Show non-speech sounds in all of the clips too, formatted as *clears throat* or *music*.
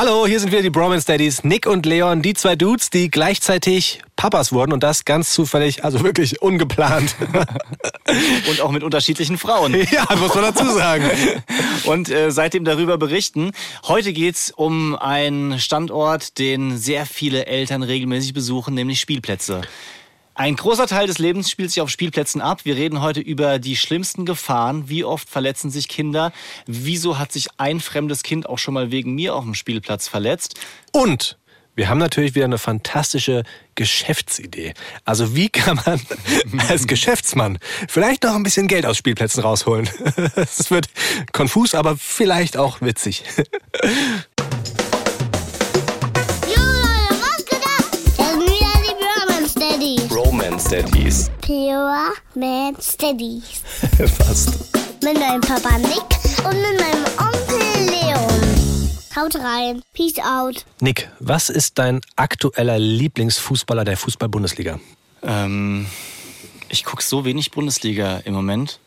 Hallo, hier sind wieder die Bromance Daddies, Nick und Leon, die zwei Dudes, die gleichzeitig Papas wurden und das ganz zufällig, also wirklich ungeplant. *laughs* und auch mit unterschiedlichen Frauen. *laughs* Ja, muss man dazu sagen. *laughs* und äh, seitdem darüber berichten. Heute geht's um einen Standort, den sehr viele Eltern regelmäßig besuchen, nämlich Spielplätze. Ein großer Teil des Lebens spielt sich auf Spielplätzen ab. Wir reden heute über die schlimmsten Gefahren. Wie oft verletzen sich Kinder? Wieso hat sich ein fremdes Kind auch schon mal wegen mir auf dem Spielplatz verletzt? Und wir haben natürlich wieder eine fantastische Geschäftsidee. Also wie kann man *laughs* als Geschäftsmann vielleicht noch ein bisschen Geld aus Spielplätzen rausholen? *laughs* Es wird konfus, aber vielleicht auch witzig. *laughs* Daddies. Pure Man Steadies. *laughs* Fast. Mit meinem Papa Nick und mit meinem Onkel Leon. Haut rein. Peace out. Nick, was ist dein aktueller Lieblingsfußballer der Fußball-Bundesliga? Ähm, ich gucke so wenig Bundesliga im Moment.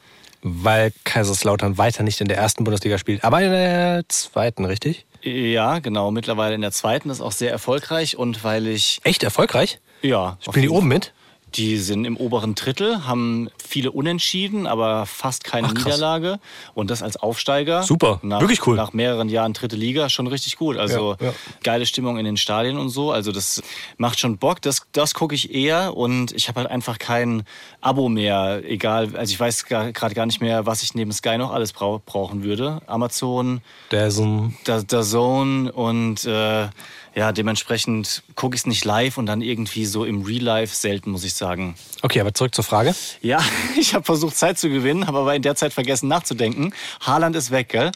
Weil Kaiserslautern weiter nicht in der ersten Bundesliga spielt, aber in der zweiten, richtig? Ja, genau. Mittlerweile in der zweiten ist auch sehr erfolgreich und weil ich. Echt erfolgreich? Ja. Spielen die oben mit? Die sind im oberen Drittel, haben viele Unentschieden, aber fast keine Ach, Niederlage. Und das als Aufsteiger. Super, nach, wirklich cool. Nach mehreren Jahren dritte Liga schon richtig gut. Also ja, ja. geile Stimmung in den Stadien und so. Also das macht schon Bock. Das, das gucke ich eher und ich habe halt einfach kein Abo mehr. Egal, also ich weiß gerade gar nicht mehr, was ich neben Sky noch alles brau brauchen würde. Amazon, der Zone, der, der Zone und äh, ja, dementsprechend gucke ich es nicht live und dann irgendwie so im Real Life selten, muss ich sagen. Okay, aber zurück zur Frage. Ja, *laughs* ich habe versucht, Zeit zu gewinnen, habe aber in der Zeit vergessen nachzudenken. Haaland ist weg, gell?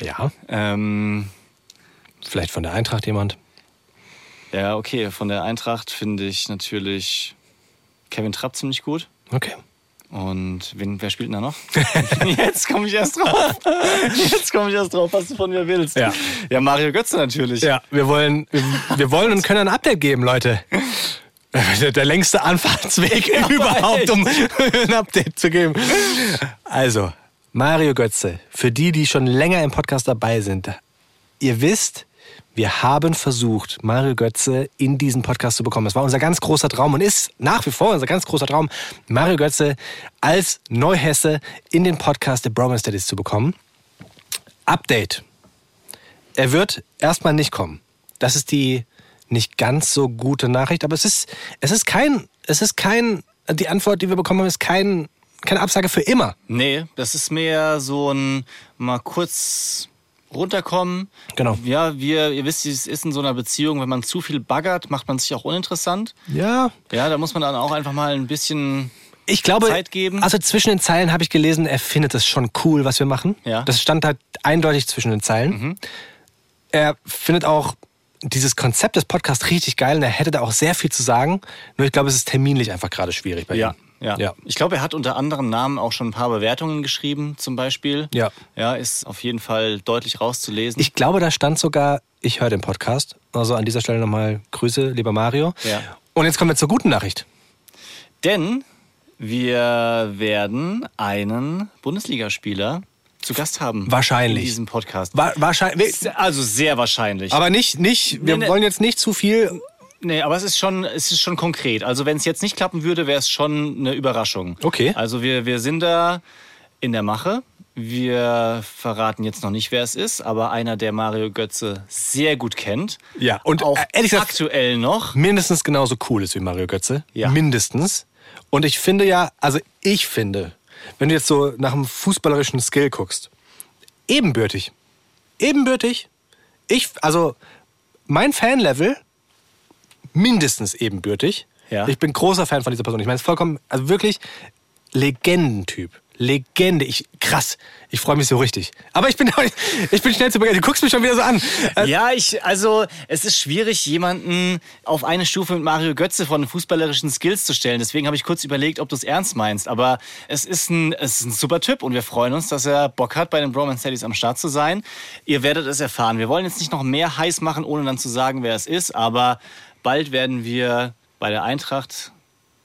Ja. Ähm, Vielleicht von der Eintracht jemand? Ja, okay. Von der Eintracht finde ich natürlich Kevin Trapp ziemlich gut. Okay. Und wen, wer spielt denn da noch? *laughs* Jetzt komme ich erst drauf. Jetzt komme ich erst drauf, was du von mir willst. Ja, ja Mario Götze natürlich. Ja, wir wollen, wir wollen und können ein Update geben, Leute. Der längste Anfahrtsweg ja, überhaupt, um ein Update zu geben. Also, Mario Götze, für die, die schon länger im Podcast dabei sind, ihr wisst, wir haben versucht, Mario Götze in diesen Podcast zu bekommen. Es war unser ganz großer Traum und ist nach wie vor unser ganz großer Traum, Mario Götze als Neuhesse in den Podcast der Bromance Studies zu bekommen. Update. Er wird erstmal nicht kommen. Das ist die nicht ganz so gute Nachricht, aber es ist, es ist kein, es ist kein, die Antwort, die wir bekommen haben, ist kein, keine Absage für immer. Nee, das ist mehr so ein mal kurz runterkommen. Genau. Ja, wir, ihr wisst, es ist in so einer Beziehung, wenn man zu viel baggert, macht man sich auch uninteressant. Ja. Ja, da muss man dann auch einfach mal ein bisschen ich glaube, Zeit geben. Also zwischen den Zeilen habe ich gelesen, er findet es schon cool, was wir machen. Ja. Das stand halt eindeutig zwischen den Zeilen. Mhm. Er findet auch dieses Konzept des Podcasts richtig geil und er hätte da auch sehr viel zu sagen. Nur ich glaube, es ist terminlich einfach gerade schwierig bei ja. ihm. Ja. ja. Ich glaube, er hat unter anderem Namen auch schon ein paar Bewertungen geschrieben, zum Beispiel. Ja. Ja, ist auf jeden Fall deutlich rauszulesen. Ich glaube, da stand sogar, ich höre den Podcast. Also an dieser Stelle nochmal Grüße, lieber Mario. Ja. Und jetzt kommen wir zur guten Nachricht. Denn wir werden einen Bundesligaspieler zu Gast haben. Wahrscheinlich. In diesem Podcast. Wa wahrscheinlich. Also sehr wahrscheinlich. Aber nicht, nicht, wir nee, nee. wollen jetzt nicht zu viel Nee, aber es ist schon, es ist schon konkret. Also wenn es jetzt nicht klappen würde, wäre es schon eine Überraschung. Okay. Also wir, wir sind da in der Mache. Wir verraten jetzt noch nicht, wer es ist, aber einer, der Mario Götze sehr gut kennt. Ja, und auch äh, ehrlich gesagt, aktuell noch. Mindestens genauso cool ist wie Mario Götze. Ja. Mindestens. Und ich finde ja, also ich finde, wenn du jetzt so nach einem fußballerischen Skill guckst, ebenbürtig. Ebenbürtig. Ich, also mein Fanlevel mindestens ebenbürtig. Ja. Ich bin großer Fan von dieser Person. Ich meine, es ist vollkommen, also wirklich Legendentyp. Legende. Ich, krass. Ich freue mich so richtig. Aber ich bin, *laughs* ich bin schnell zu begeistern. Du guckst mich schon wieder so an. Also ja, ich, also, es ist schwierig, jemanden auf eine Stufe mit Mario Götze von fußballerischen Skills zu stellen. Deswegen habe ich kurz überlegt, ob du es ernst meinst. Aber es ist, ein, es ist ein super Typ und wir freuen uns, dass er Bock hat, bei den Bromance Studies am Start zu sein. Ihr werdet es erfahren. Wir wollen jetzt nicht noch mehr heiß machen, ohne dann zu sagen, wer es ist. Aber bald werden wir bei der Eintracht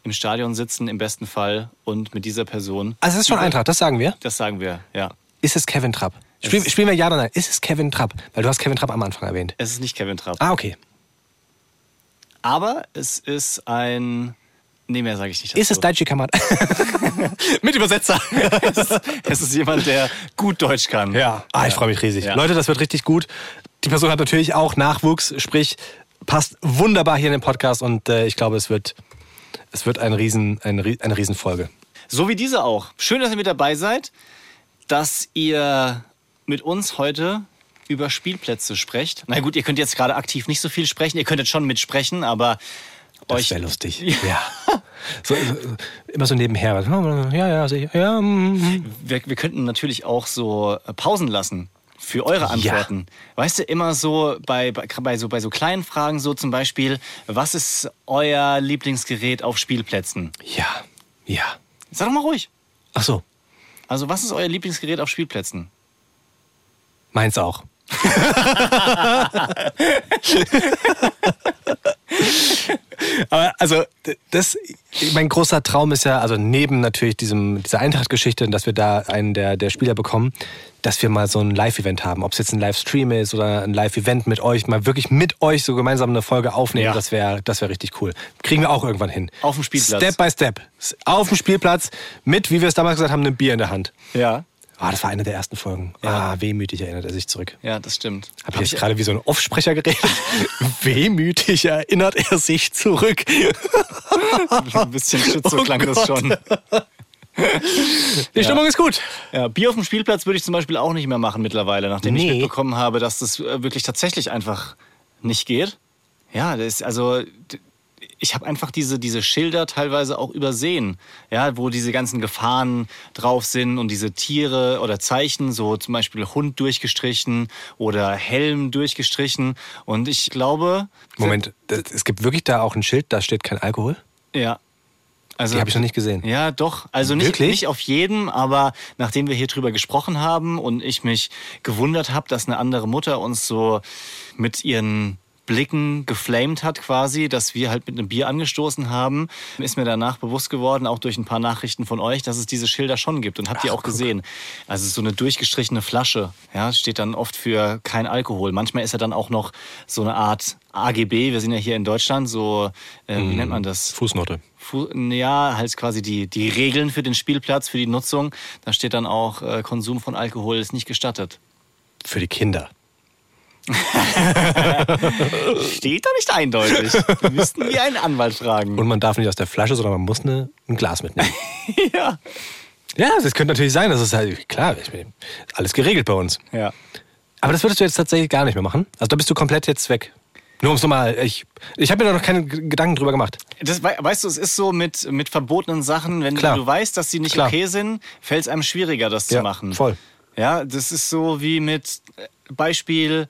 im Stadion sitzen, im besten Fall, und mit dieser Person. Also es ist schon Eintracht, das sagen wir? Das sagen wir, ja. Ist es Kevin Trapp? Spiel, spielen wir ja oder nein? Ist es Kevin Trapp? Weil du hast Kevin Trapp am Anfang erwähnt. Es ist nicht Kevin Trapp. Ah, okay. Aber es ist ein. Nee, mehr sage ich nicht. Ist es. Daichi Kamada? *laughs* Mit Übersetzer. Es ist jemand, der gut Deutsch kann. Ja, ah, ich freue mich riesig. Ja. Leute, das wird richtig gut. Die Person hat natürlich auch Nachwuchs, sprich, passt wunderbar hier in den Podcast und äh, ich glaube, es wird, es wird ein Riesen, eine, Rie- eine Riesenfolge. So wie diese auch. Schön, dass ihr mit dabei seid, dass ihr mit uns heute über Spielplätze sprecht. Na gut, ihr könnt jetzt gerade aktiv nicht so viel sprechen. Ihr könntet schon mitsprechen, aber Das euch. wäre lustig. Ja. So, so, immer so nebenher. *laughs* Ja, ja, sicher. Ja, mm. Wir, wir könnten natürlich auch so äh, Pausen lassen für eure Antworten. Weißt du, immer so bei, bei, bei, so bei so kleinen Fragen, so zum Beispiel, was ist euer Lieblingsgerät auf Spielplätzen? ja, ja. Sag doch mal ruhig. Ach so, Also, was ist euer Lieblingsgerät auf Spielplätzen? meins auch. *laughs* *laughs* Aber also das, mein großer Traum ist ja, also neben natürlich diesem, dieser Eintracht-Geschichte, dass wir da einen der, der Spieler bekommen, dass wir mal so ein Live-Event haben. Ob es jetzt ein Livestream ist oder ein Live-Event mit euch, mal wirklich mit euch so gemeinsam eine Folge aufnehmen, Ja. das wäre das wär richtig cool. Kriegen wir auch irgendwann hin. Auf dem Spielplatz. Step by Step. Auf dem Spielplatz mit, wie wir es damals gesagt haben, einem Bier in der Hand. Ja. Ah, das war eine der ersten Folgen. Ja. Ah, wehmütig erinnert er sich zurück. Ja, das stimmt. Habe ich jetzt gerade wie so ein Offsprecher geredet? *laughs* Wehmütig erinnert er sich zurück. *laughs* ein bisschen Schütze Oh klang das schon. Die Stimmung ist gut. Ja, Bier auf dem Spielplatz würde ich zum Beispiel auch nicht mehr machen mittlerweile, nachdem ich Nee. mitbekommen habe, dass das äh, wirklich tatsächlich einfach nicht geht. Ja, das ist also. Ich habe einfach diese, diese Schilder teilweise auch übersehen, ja, wo diese ganzen Gefahren drauf sind und diese Tiere oder Zeichen, so zum Beispiel Hund durchgestrichen oder Helm durchgestrichen. Und ich glaube. Moment, das, es gibt wirklich da auch ein Schild, da steht kein Alkohol? Ja. Also, Die habe ich noch nicht gesehen. Ja, doch. Also nicht, nicht auf jedem, aber nachdem wir hier drüber gesprochen haben und ich mich gewundert habe, dass eine andere Mutter uns so mit ihren Blicken geflamed hat quasi, dass wir halt mit einem Bier angestoßen haben, ist mir danach bewusst geworden, auch durch ein paar Nachrichten von euch, dass es diese Schilder schon gibt und habt ihr auch gesehen. Also so eine durchgestrichene Flasche, ja, steht dann oft für kein Alkohol. Manchmal ist ja dann auch noch so eine Art AGB, wir sind ja hier in Deutschland, so, äh, wie nennt man das? Fußnote. Fu- Ja, halt quasi die, die Regeln für den Spielplatz, für die Nutzung. Da steht dann auch, äh, Konsum von Alkohol ist nicht gestattet. Für die Kinder. *laughs* Steht da nicht eindeutig. Müssten wir einen Anwalt fragen. Und man darf nicht aus der Flasche, sondern man muss eine, ein Glas mitnehmen. *laughs* ja. ja, das könnte natürlich sein. Das ist halt, klar, alles geregelt bei uns. ja. Aber das würdest du jetzt tatsächlich gar nicht mehr machen? Also da bist du komplett jetzt weg. Nur um es nochmal, ich, ich habe mir da noch keine Gedanken drüber gemacht. Das, wei- weißt du, es ist so mit, mit verbotenen Sachen, wenn Klar. du weißt, dass sie nicht Klar. okay sind, fällt es einem schwieriger, das Ja, zu machen. voll. Ja, das ist so wie mit äh, Beispiel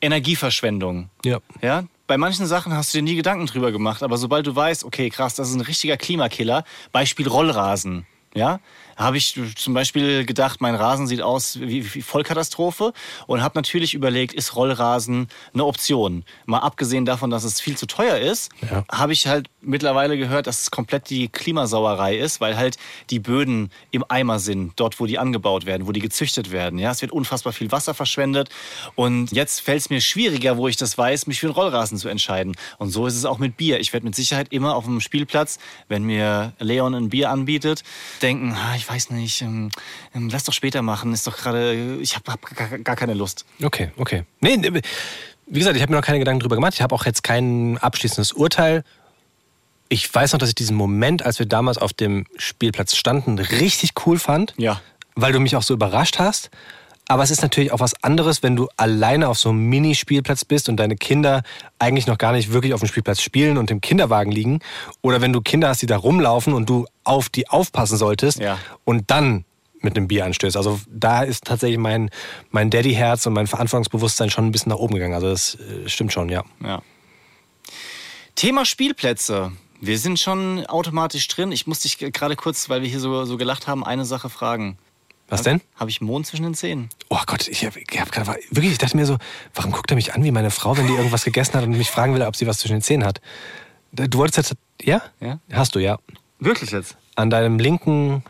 Energieverschwendung. Ja. Ja, bei manchen Sachen hast du dir nie Gedanken drüber gemacht, aber sobald du weißt, okay, krass, das ist ein richtiger Klimakiller, Beispiel Rollrasen, ja, habe ich zum Beispiel gedacht, mein Rasen sieht aus wie, wie Vollkatastrophe und habe natürlich überlegt, ist Rollrasen eine Option? Mal abgesehen davon, dass es viel zu teuer ist, Ja. habe ich halt mittlerweile gehört, dass es komplett die Klimasauerei ist, weil halt die Böden im Eimer sind, dort wo die angebaut werden, wo die gezüchtet werden. Ja, es wird unfassbar viel Wasser verschwendet und jetzt fällt es mir schwieriger, wo ich das weiß, mich für einen Rollrasen zu entscheiden. Und so ist es auch mit Bier. Ich werde mit Sicherheit immer auf dem Spielplatz, wenn mir Leon ein Bier anbietet, denken, ah, ich weiß nicht, ähm, ähm, lass doch später machen, ist doch gerade, ich habe hab gar, gar keine Lust. Okay, okay. Nee, nee, wie gesagt, ich habe mir noch keine Gedanken drüber gemacht. Ich habe auch jetzt kein abschließendes Urteil. Ich weiß noch, dass ich diesen Moment, als wir damals auf dem Spielplatz standen, richtig cool fand. Ja. Weil du mich auch so überrascht hast. Aber es ist natürlich auch was anderes, wenn du alleine auf so einem Mini-Spielplatz bist und deine Kinder eigentlich noch gar nicht wirklich auf dem Spielplatz spielen und im Kinderwagen liegen. Oder wenn du Kinder hast, die da rumlaufen und du auf die aufpassen solltest Ja. und dann mit einem Bier anstößt. Also da ist tatsächlich mein, mein Daddy-Herz und mein Verantwortungsbewusstsein schon ein bisschen nach oben gegangen. Also das äh, stimmt schon, ja. Ja. Thema Spielplätze. Wir sind schon automatisch drin. Ich muss dich gerade kurz, weil wir hier so, so gelacht haben, eine Sache fragen. Was denn? Habe ich Mond zwischen den Zähnen? Oh Gott, ich habe hab gerade wirklich, ich dachte mir so, warum guckt er mich an wie meine Frau, wenn die irgendwas gegessen hat und mich fragen will, ob sie was zwischen den Zähnen hat? Du wolltest jetzt, ja? Ja. Hast du, ja. Wirklich jetzt? An deinem linken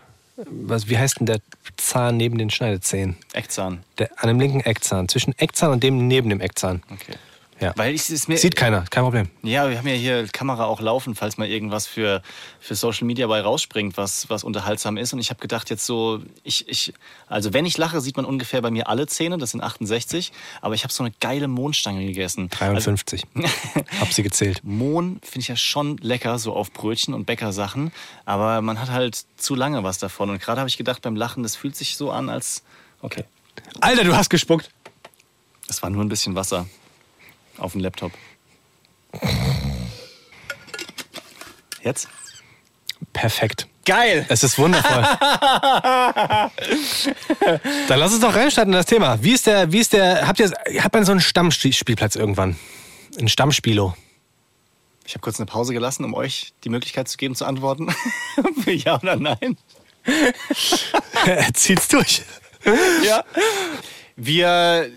was, wie heißt denn der Zahn neben den Schneidezähnen? Eckzahn. Der, an dem linken Eckzahn. Zwischen Eckzahn und dem neben dem Eckzahn. Okay. Ja. Weil ich es mir. Sieht keiner, kein Problem. Ja, wir haben ja hier Kamera auch laufen, falls mal irgendwas für, für Social Media bei rausspringt, was, was unterhaltsam ist. Und ich habe gedacht, jetzt so, ich, ich, also wenn ich lache, sieht man ungefähr bei mir alle Zähne, das sind 68, aber ich habe so eine geile Mohnstange gegessen. 53. Hab sie gezählt. *laughs* Mohn finde ich ja schon lecker, so auf Brötchen und Bäckersachen, aber man hat halt zu lange was davon. Und gerade habe ich gedacht, beim Lachen, das fühlt sich so an, als. Okay. Alter, du hast gespuckt. Es war nur ein bisschen Wasser auf dem Laptop. Jetzt? Perfekt. Geil! Es ist wundervoll. *laughs* Dann lass uns doch reinstarten in das Thema. Wie ist der, wie ist der, habt ihr, habt ihr so einen Stammspielplatz irgendwann? Ein Stammspielo? Ich habe kurz eine Pause gelassen, um euch die Möglichkeit zu geben, zu antworten. *laughs* Ja oder nein. Er *laughs* zieht's durch. Ja. Wir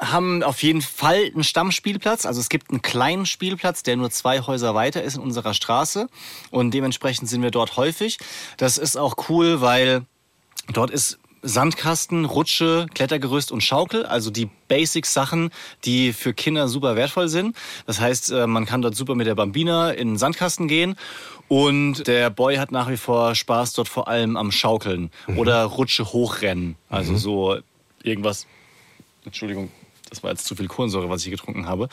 haben auf jeden Fall einen Stammspielplatz. Also es gibt einen kleinen Spielplatz, der nur zwei Häuser weiter ist in unserer Straße. Und dementsprechend sind wir dort häufig. Das ist auch cool, weil dort ist Sandkasten, Rutsche, Klettergerüst und Schaukel, also die Basic-Sachen, die für Kinder super wertvoll sind. Das heißt, äh, man kann dort super mit der Bambina in den Sandkasten gehen und der Boy hat nach wie vor Spaß dort vor allem am Schaukeln oder Rutsche hochrennen. Also so irgendwas, Entschuldigung, das war jetzt zu viel Kohlensäure, was ich getrunken habe,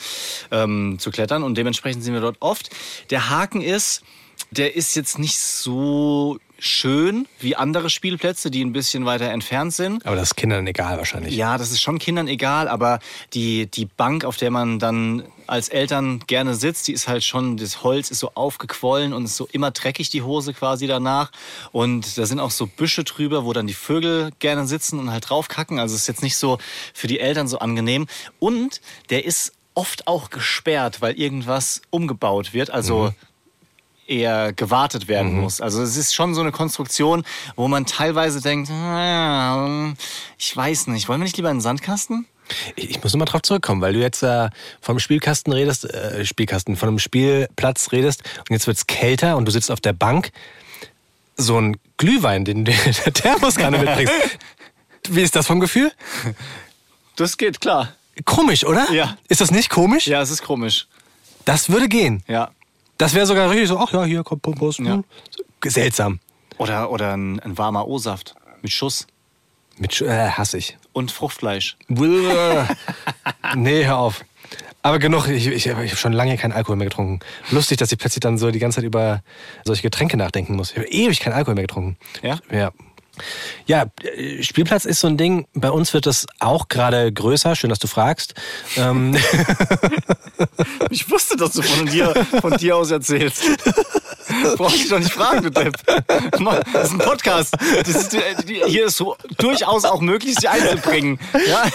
ähm, zu klettern und dementsprechend sind wir dort oft. Der Haken ist, der ist jetzt nicht so schön wie andere Spielplätze, die ein bisschen weiter entfernt sind. Aber das ist Kindern egal wahrscheinlich. Ja, das ist schon Kindern egal, aber die, die Bank, auf der man dann als Eltern gerne sitzt, die ist halt schon, das Holz ist so aufgequollen und ist so immer dreckig, die Hose quasi danach. Und da sind auch so Büsche drüber, wo dann die Vögel gerne sitzen und halt draufkacken. Also ist jetzt nicht so für die Eltern so angenehm. Und der ist oft auch gesperrt, weil irgendwas umgebaut wird. Also eher gewartet werden muss. Also es ist schon so eine Konstruktion, wo man teilweise denkt, ah, ich weiß nicht, wollen wir nicht lieber einen Sandkasten? Ich, muss nochmal drauf zurückkommen, weil du jetzt äh, vom Spielkasten redest, äh, Spielkasten, von einem Spielplatz redest und jetzt wird's kälter und du sitzt auf der Bank. So ein Glühwein, den du *laughs* der Thermoskanne mitbringst. *laughs* Wie ist das vom Gefühl? Das geht, klar. Komisch, oder? Ja. Ist das nicht komisch? Ja, es ist komisch. Das würde gehen. Ja. Das wäre sogar richtig so, ach ja, hier kommt Pompos. Ja. Seltsam. Oder, oder ein, ein warmer O-Saft mit Schuss Mit Sch- äh, hasse ich. und Fruchtfleisch. Nee, hör auf. Aber genug, ich, ich, ich habe schon lange keinen Alkohol mehr getrunken. Lustig, dass ich plötzlich dann so die ganze Zeit über solche Getränke nachdenken muss. Ich habe ewig keinen Alkohol mehr getrunken. Ja? Ja. Ja, äh, Spielplatz ist so ein Ding. Bei uns wird das auch gerade größer. Schön, dass du fragst. Ähm, *laughs* Ich wusste, dass du von dir, von dir aus erzählst. *laughs* Brauchst dich doch nicht fragen, du Depp. Das ist ein Podcast. Das ist, äh, hier ist so durchaus auch möglich, sich einzubringen. Ja?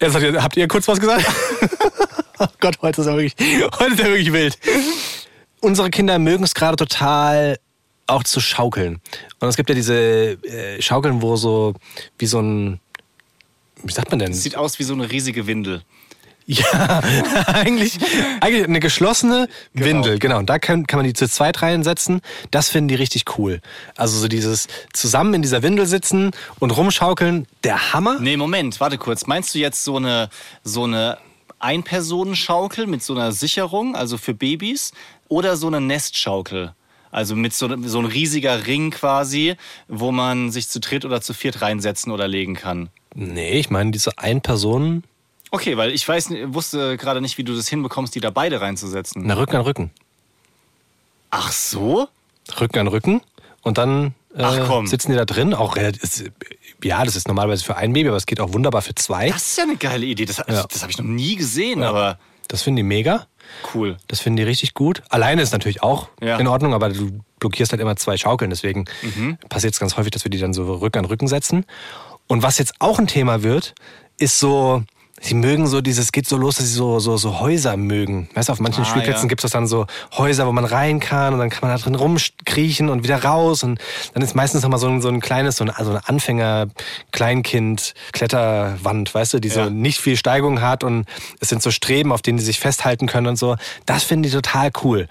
jetzt habt ihr, habt ihr kurz was gesagt? *laughs* oh Gott, heute ist er wirklich, heute ist er wirklich wild. Unsere Kinder mögen es gerade total auch zu schaukeln. Und es gibt ja diese äh, Schaukeln, wo so wie so ein wie sagt man denn? Sieht aus wie so eine riesige Windel. Ja, *laughs* eigentlich, eigentlich eine geschlossene Windel, genau. Und da kann, kann man die zu zweit reinsetzen. Das finden die richtig cool. Also so dieses zusammen in dieser Windel sitzen und rumschaukeln, der Hammer. Nee, Moment, warte kurz. Meinst du jetzt so eine, so eine Einpersonenschaukel mit so einer Sicherung, also für Babys, oder so eine Nestschaukel? Also mit so, so ein riesiger Ring quasi, wo man sich zu dritt oder zu viert reinsetzen oder legen kann. Nee, ich meine diese Ein-Personen, Okay, weil ich weiß, wusste gerade nicht, wie du das hinbekommst, die da beide reinzusetzen. na Rücken an Rücken. Ach so? Rücken an Rücken. Und dann äh, sitzen die da drin. Auch ist- ja, das ist normalerweise für ein Baby, aber es geht auch wunderbar für zwei. Das ist ja eine geile Idee. Das, Ja. das habe ich noch nie gesehen, aber Das finden die mega. Cool. Das finden die richtig gut. Alleine ist natürlich auch Ja. in Ordnung, aber du blockierst halt immer zwei Schaukeln. Deswegen passiert es ganz häufig, dass wir die dann so Rücken an Rücken setzen. Und was jetzt auch ein Thema wird, ist so, sie mögen so dieses, geht so los, dass sie so, so, so Häuser mögen. Weißt du, auf manchen Ah, Spielplätzen ja. gibt es dann so Häuser, wo man rein kann und dann kann man da drin rumkriechen und wieder raus. Und dann ist meistens nochmal so ein, so ein kleines, so ein, so ein Anfänger-Kleinkind-Kletterwand, weißt du, die so Ja. nicht viel Steigung hat und es sind so Streben, auf denen die sich festhalten können und so. Das finden die total cool.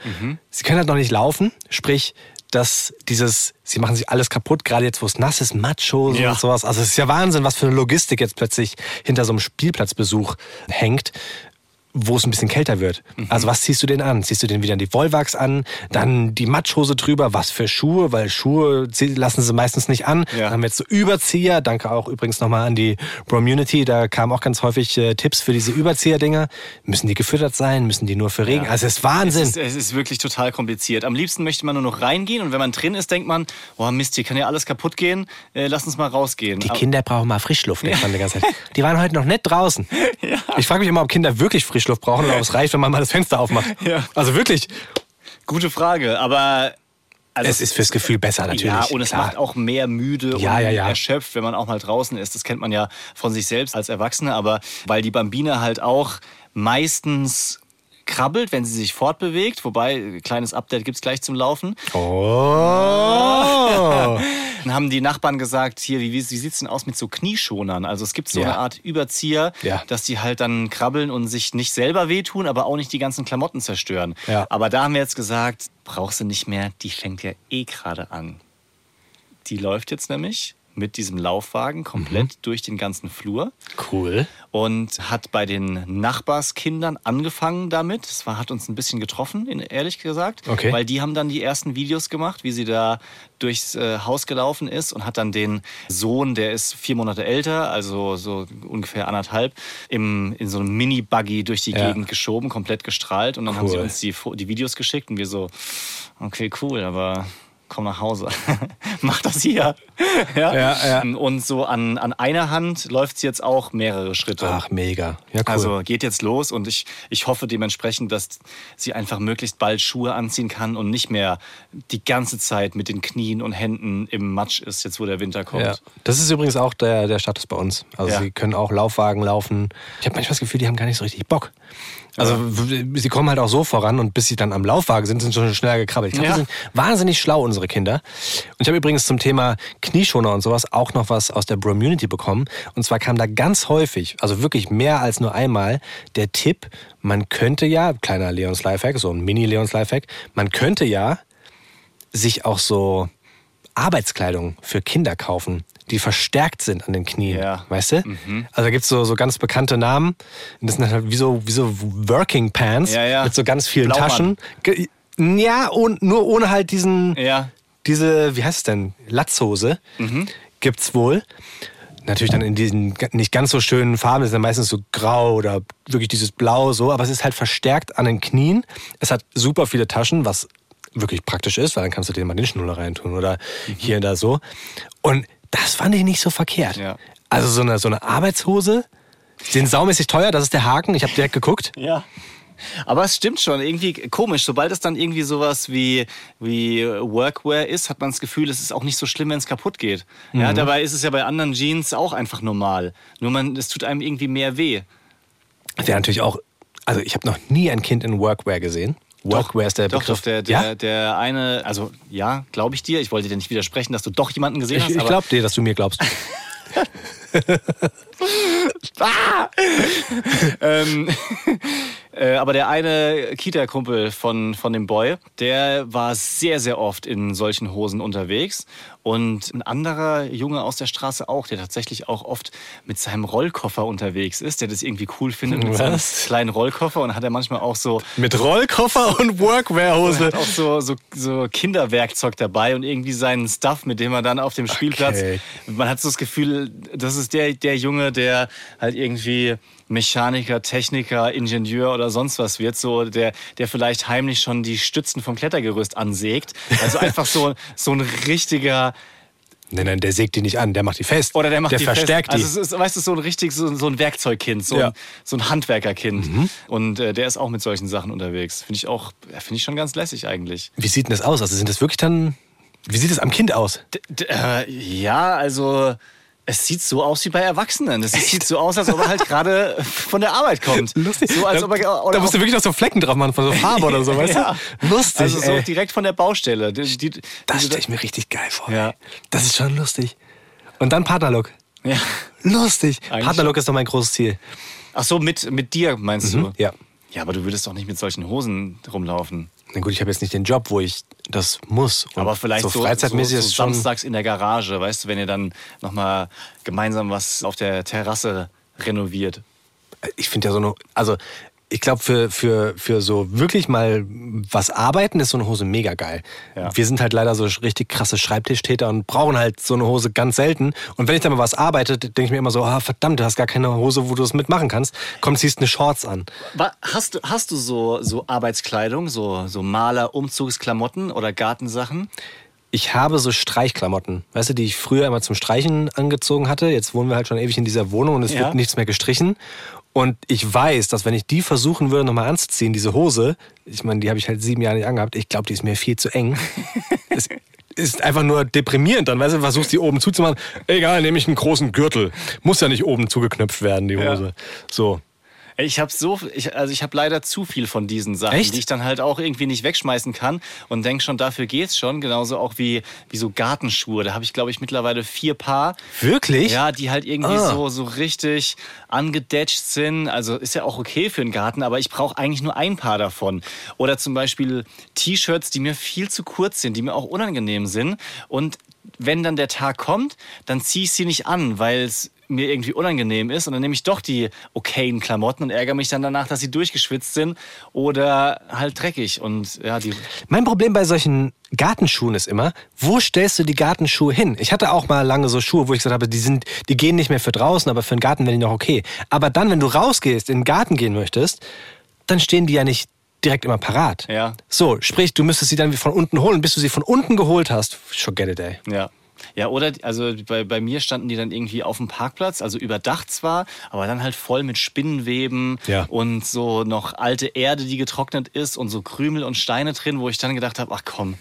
Sie können halt noch nicht laufen, sprich, dass dieses, sie machen sich alles kaputt, gerade jetzt, wo es nass ist, Machos Ja. und sowas. Also es ist ja Wahnsinn, was für eine Logistik jetzt plötzlich hinter so einem Spielplatzbesuch hängt wo es ein bisschen kälter wird. Mhm. Also was ziehst du denn an? Ziehst du den wieder die Volvax an, dann die Matschhose drüber, was für Schuhe, weil Schuhe lassen sie meistens nicht an. Ja. Dann haben wir jetzt so Überzieher, danke auch übrigens nochmal an die Bromunity, da kamen auch ganz häufig äh, Tipps für diese Überzieher-Dinger. Müssen die gefüttert sein? Müssen die nur für Regen? Also es ist Wahnsinn. Es ist, es ist wirklich total kompliziert. Am liebsten möchte man nur noch reingehen und wenn man drin ist, denkt man, oh Mist, hier kann ja alles kaputt gehen, äh, lass uns mal rausgehen. Die Aber- Kinder brauchen mal Frischluft, man *laughs* die ganze Zeit. Die waren heute noch nicht draußen. Ich frage mich immer, ob Kinder wirklich Frischluft brauchen oder ob es reicht, wenn man mal das Fenster aufmacht. Ja. Also wirklich. Gute Frage, aber also Es ist fürs Gefühl besser natürlich. Ja, und es klar. macht auch mehr müde Ja, und ja, ja. erschöpft, wenn man auch mal draußen ist. Das kennt man ja von sich selbst als Erwachsene, aber weil die Bambine halt auch meistens krabbelt, wenn sie sich fortbewegt, wobei, kleines Update gibt's gleich zum Laufen. Oh. *laughs* Dann haben die Nachbarn gesagt, hier, wie, wie sieht's denn aus mit so Knieschonern? Also es gibt so Ja. eine Art Überzieher, Ja. dass die halt dann krabbeln und sich nicht selber wehtun, aber auch nicht die ganzen Klamotten zerstören. Ja. Aber da haben wir jetzt gesagt, brauchst du nicht mehr, die fängt ja eh gerade an. Die läuft jetzt nämlich mit diesem Laufwagen komplett Mhm. durch den ganzen Flur Cool. und hat bei den Nachbarskindern angefangen damit. Das war, hat uns ein bisschen getroffen, ehrlich gesagt. Okay. Weil die haben dann die ersten Videos gemacht, wie sie da durchs äh, Haus gelaufen ist und hat dann den Sohn, der ist vier Monate älter, also so ungefähr anderthalb, im, in so einem Mini-Buggy durch die Ja. Gegend geschoben, komplett gestrahlt. Und dann haben Cool. sie uns die, die Videos geschickt und wir so, okay, cool, aber komm nach Hause. *laughs* Mach das hier. *laughs* ja? Ja, ja. Und so an, an einer Hand läuft sie jetzt auch mehrere Schritte. Ach, mega. Ja, cool. Also geht jetzt los und ich, ich hoffe dementsprechend, dass sie einfach möglichst bald Schuhe anziehen kann und nicht mehr die ganze Zeit mit den Knien und Händen im Matsch ist, jetzt wo der Winter kommt. ja. Das ist übrigens auch der, der Status bei uns. Also sie können auch Laufwagen laufen. Ich habe manchmal das Gefühl, die haben gar nicht so richtig Bock. Also sie kommen halt auch so voran und bis sie dann am Laufwagen sind, sind sie schon schneller gekrabbelt. Ich glaube, Ja. die sind wahnsinnig schlau, unsere Kinder. Und ich habe übrigens zum Thema Knieschoner und sowas auch noch was aus der Bromunity bekommen. Und zwar kam da ganz häufig, also wirklich mehr als nur einmal, der Tipp, man könnte ja, kleiner Leons Lifehack, so ein Mini-Leons Lifehack, man könnte ja sich auch so Arbeitskleidung für Kinder kaufen, die verstärkt sind an den Knien. Ja. Weißt du? Also da gibt es so, so ganz bekannte Namen. Und das sind halt wie so, wie so Working Pants Ja, ja. mit so ganz vielen Blaumann. Taschen. Ja, und nur ohne halt diesen, Ja. diese, wie heißt es denn, Latzhose gibt's wohl. Natürlich dann in diesen nicht ganz so schönen Farben, das ist dann meistens so grau oder wirklich dieses Blau so, aber es ist halt verstärkt an den Knien. Es hat super viele Taschen, was wirklich praktisch ist, weil dann kannst du dir mal den Schnuller reintun oder hier und da so. Und das fand ich nicht so verkehrt. Ja. Also so eine, so eine Arbeitshose, sind saumäßig teuer, das ist der Haken, ich habe direkt geguckt. Ja. Aber es stimmt schon, irgendwie komisch. Sobald es dann irgendwie sowas wie, wie Workwear ist, hat man das Gefühl, es ist auch nicht so schlimm, wenn es kaputt geht. Ja, dabei ist es ja bei anderen Jeans auch einfach normal. Nur man, es tut einem irgendwie mehr weh. Der natürlich auch, also ich habe noch nie ein Kind in Workwear gesehen. Workwear ist der Doch, Begriff. doch, der, der, ja? der eine, also ja, glaube ich dir. Ich wollte dir nicht widersprechen, dass du doch jemanden gesehen Ich, hast. ich glaube dir, dass du mir glaubst. *laughs* *laughs* ähm, *laughs* äh, aber der eine Kita-Kumpel von, von dem Boy, der war sehr, sehr oft in solchen Hosen unterwegs. Und ein anderer Junge aus der Straße auch, der tatsächlich auch oft mit seinem Rollkoffer unterwegs ist, der das irgendwie cool findet mit seinem Was? kleinen Rollkoffer. Und hat er manchmal auch so Mit Rollkoffer und Workwear-Hose. hat *laughs* auch so, so, so Kinderwerkzeug dabei und irgendwie seinen Stuff, mit dem er dann auf dem Spielplatz. Okay. Man hat so das Gefühl, das ist der, der Junge, der halt irgendwie Mechaniker, Techniker, Ingenieur oder sonst was wird, so der, der vielleicht heimlich schon die Stützen vom Klettergerüst ansägt. Also *laughs* einfach so, so ein richtiger. Nein, nein, der sägt die nicht an, der macht die fest. Oder der macht der die verstärkt fest. die. Also es ist, weißt du, so ein richtig so, so ein Werkzeugkind, so, Ja. ein, so ein Handwerkerkind. Mhm. Und äh, der ist auch mit solchen Sachen unterwegs. Finde ich auch, ja, finde ich schon ganz lässig eigentlich. Wie sieht denn das aus? Also sind das wirklich dann. Wie sieht es am Kind aus? D d äh, ja, also es sieht so aus wie bei Erwachsenen. Es sieht so aus, als ob er halt gerade von der Arbeit kommt. *laughs* So, als ob er, da, da musst du wirklich noch so Flecken drauf machen, von so Farbe oder so, weißt *laughs* Ja. du? Lustig. also so ey. direkt von der Baustelle. Die, die, das stelle ich mir richtig geil vor. Ja. ey. Das ist schon lustig. Und dann Partnerlook. ja. Lustig. Eigentlich Partnerlook ist doch mein großes Ziel. Ach so, mit, mit dir meinst du? Ja. Ja, aber du würdest doch nicht mit solchen Hosen rumlaufen. Na gut, ich habe jetzt nicht den Job, wo ich das muss. Und Aber vielleicht so so, freizeitmäßig so, so ist schon. samstags in der Garage, weißt du, wenn ihr dann nochmal gemeinsam was auf der Terrasse renoviert. Ich finde ja so eine, also ich glaube, für, für, für so wirklich mal was arbeiten ist so eine Hose mega geil. Ja. Wir sind halt leider so richtig krasse Schreibtischtäter und brauchen halt so eine Hose ganz selten. Und wenn ich dann mal was arbeite, denke ich mir immer so, ah, verdammt, du hast gar keine Hose, wo du das mitmachen kannst. Komm, ziehst eine Shorts an. Hast du, hast du so, so Arbeitskleidung, so, so Maler, Umzugsklamotten oder Gartensachen? Ich habe so Streichklamotten, weißt du, die ich früher immer zum Streichen angezogen hatte. Jetzt wohnen wir halt schon ewig in dieser Wohnung und es Ja. wird nichts mehr gestrichen. Und ich weiß, dass wenn ich die versuchen würde, nochmal anzuziehen, diese Hose, ich meine, die habe ich halt sieben Jahre nicht angehabt, ich glaube, die ist mir viel zu eng. *laughs* es ist einfach nur deprimierend. Dann, weißt du, versuchst die oben zuzumachen. Egal, nehme ich einen großen Gürtel. Muss ja nicht oben zugeknöpft werden, die Hose. So. Ich habe so, ich, also ich habe leider zu viel von diesen Sachen, Echt? die ich dann halt auch irgendwie nicht wegschmeißen kann und denk schon, dafür geht's schon. Genauso auch wie, wie so Gartenschuhe. Da habe ich, glaube ich, mittlerweile vier Paar. Wirklich? Ja, die halt irgendwie Ah. so, so richtig angedetscht sind. Also ist ja auch okay für einen Garten, aber ich brauche eigentlich nur ein Paar davon. Oder zum Beispiel T-Shirts, die mir viel zu kurz sind, die mir auch unangenehm sind. Und wenn dann der Tag kommt, dann ziehe ich sie nicht an, weil es mir irgendwie unangenehm ist und dann nehme ich doch die okayen Klamotten und ärgere mich dann danach, dass sie durchgeschwitzt sind oder halt dreckig und ja, die Mein Problem bei solchen Gartenschuhen ist immer, wo stellst du die Gartenschuhe hin? Ich hatte auch mal lange so Schuhe, wo ich gesagt habe, die, sind, die gehen nicht mehr für draußen, aber für den Garten wären die noch okay. Aber dann, wenn du rausgehst, in den Garten gehen möchtest, dann stehen die ja nicht direkt immer parat. Ja. So, sprich, du müsstest sie dann von unten holen. Bis du sie von unten geholt hast, forget it, ey. Ja. Ja, oder also bei, bei mir standen die dann irgendwie auf dem Parkplatz, also überdacht zwar, aber dann halt voll mit Spinnenweben Ja. und so noch alte Erde, die getrocknet ist und so Krümel und Steine drin, wo ich dann gedacht habe, ach komm,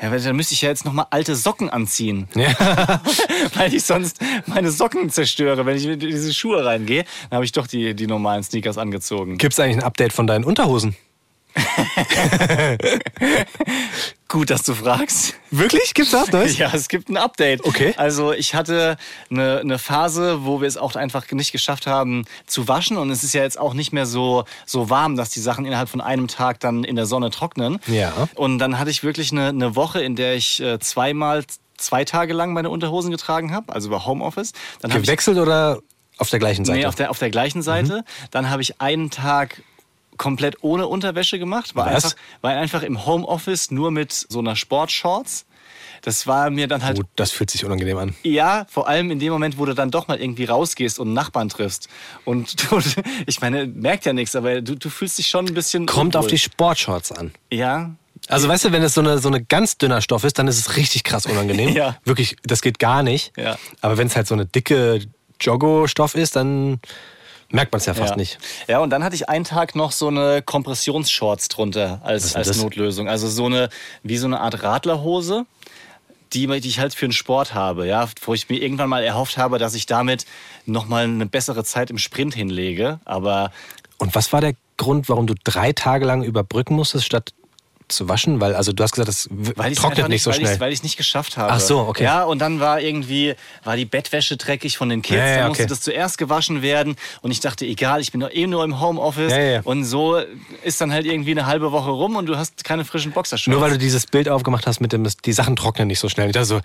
ja, dann müsste ich ja jetzt nochmal alte Socken anziehen, Ja. *laughs* weil ich sonst meine Socken zerstöre, wenn ich in diese Schuhe reingehe. Dann habe ich doch die, die normalen Sneakers angezogen. Gibt es eigentlich ein Update von deinen Unterhosen? *laughs* Gut, dass du fragst. Wirklich? Gibt's das? Neues? Ja, es gibt ein Update. Okay. Also ich hatte eine, eine Phase, wo wir es auch einfach nicht geschafft haben zu waschen und es ist ja jetzt auch nicht mehr so, so warm, dass die Sachen innerhalb von einem Tag dann in der Sonne trocknen. Ja. Und dann hatte ich wirklich eine, eine Woche, in der ich äh, zweimal, zwei Tage lang meine Unterhosen getragen habe, also über Homeoffice. Dann hab ich Gewechselt oder auf der gleichen Seite? Nee, auf der, auf der gleichen Seite. Dann habe ich einen Tag komplett ohne Unterwäsche gemacht. War Was? einfach, war einfach im Homeoffice nur mit so einer Sportshorts. Das war mir dann halt. Gut, das fühlt sich unangenehm an. Ja, vor allem in dem Moment, wo du dann doch mal irgendwie rausgehst und einen Nachbarn triffst. Und du, *laughs* ich meine, merkt ja nichts, aber du, du fühlst dich schon ein bisschen. Kommt auf unwohl. die Sportshorts an. Ja. Also weißt du, wenn es so eine, so eine ganz dünner Stoff ist, dann ist es richtig krass unangenehm. *laughs* Ja. Wirklich, das geht gar nicht. Ja. Aber wenn es halt so eine dicke Joggo-Stoff ist, dann merkt man es ja fast ja. nicht. Ja, und dann hatte ich einen Tag noch so eine Kompressionsshorts drunter als, als das? Notlösung. Also so eine, wie so eine Art Radlerhose, die, die ich halt für den Sport habe, ja, wo ich mir irgendwann mal erhofft habe, dass ich damit nochmal eine bessere Zeit im Sprint hinlege. Aber Und was war der Grund, warum du drei Tage lang überbrücken musstest, statt zu waschen? Weil, also du hast gesagt, das weil trocknet nicht so weil schnell. weil ich es nicht geschafft habe. Ach so, okay. Ja, und dann war irgendwie war die Bettwäsche dreckig von den Kids. Ja, ja, dann musste okay. das zuerst gewaschen werden und ich dachte, egal, ich bin doch eh nur im Homeoffice Ja, und so ist dann halt irgendwie eine halbe Woche rum und du hast keine frischen Boxershorts. Nur weil du dieses Bild aufgemacht hast mit dem, die Sachen trocknen nicht so schnell. Ich dachte so,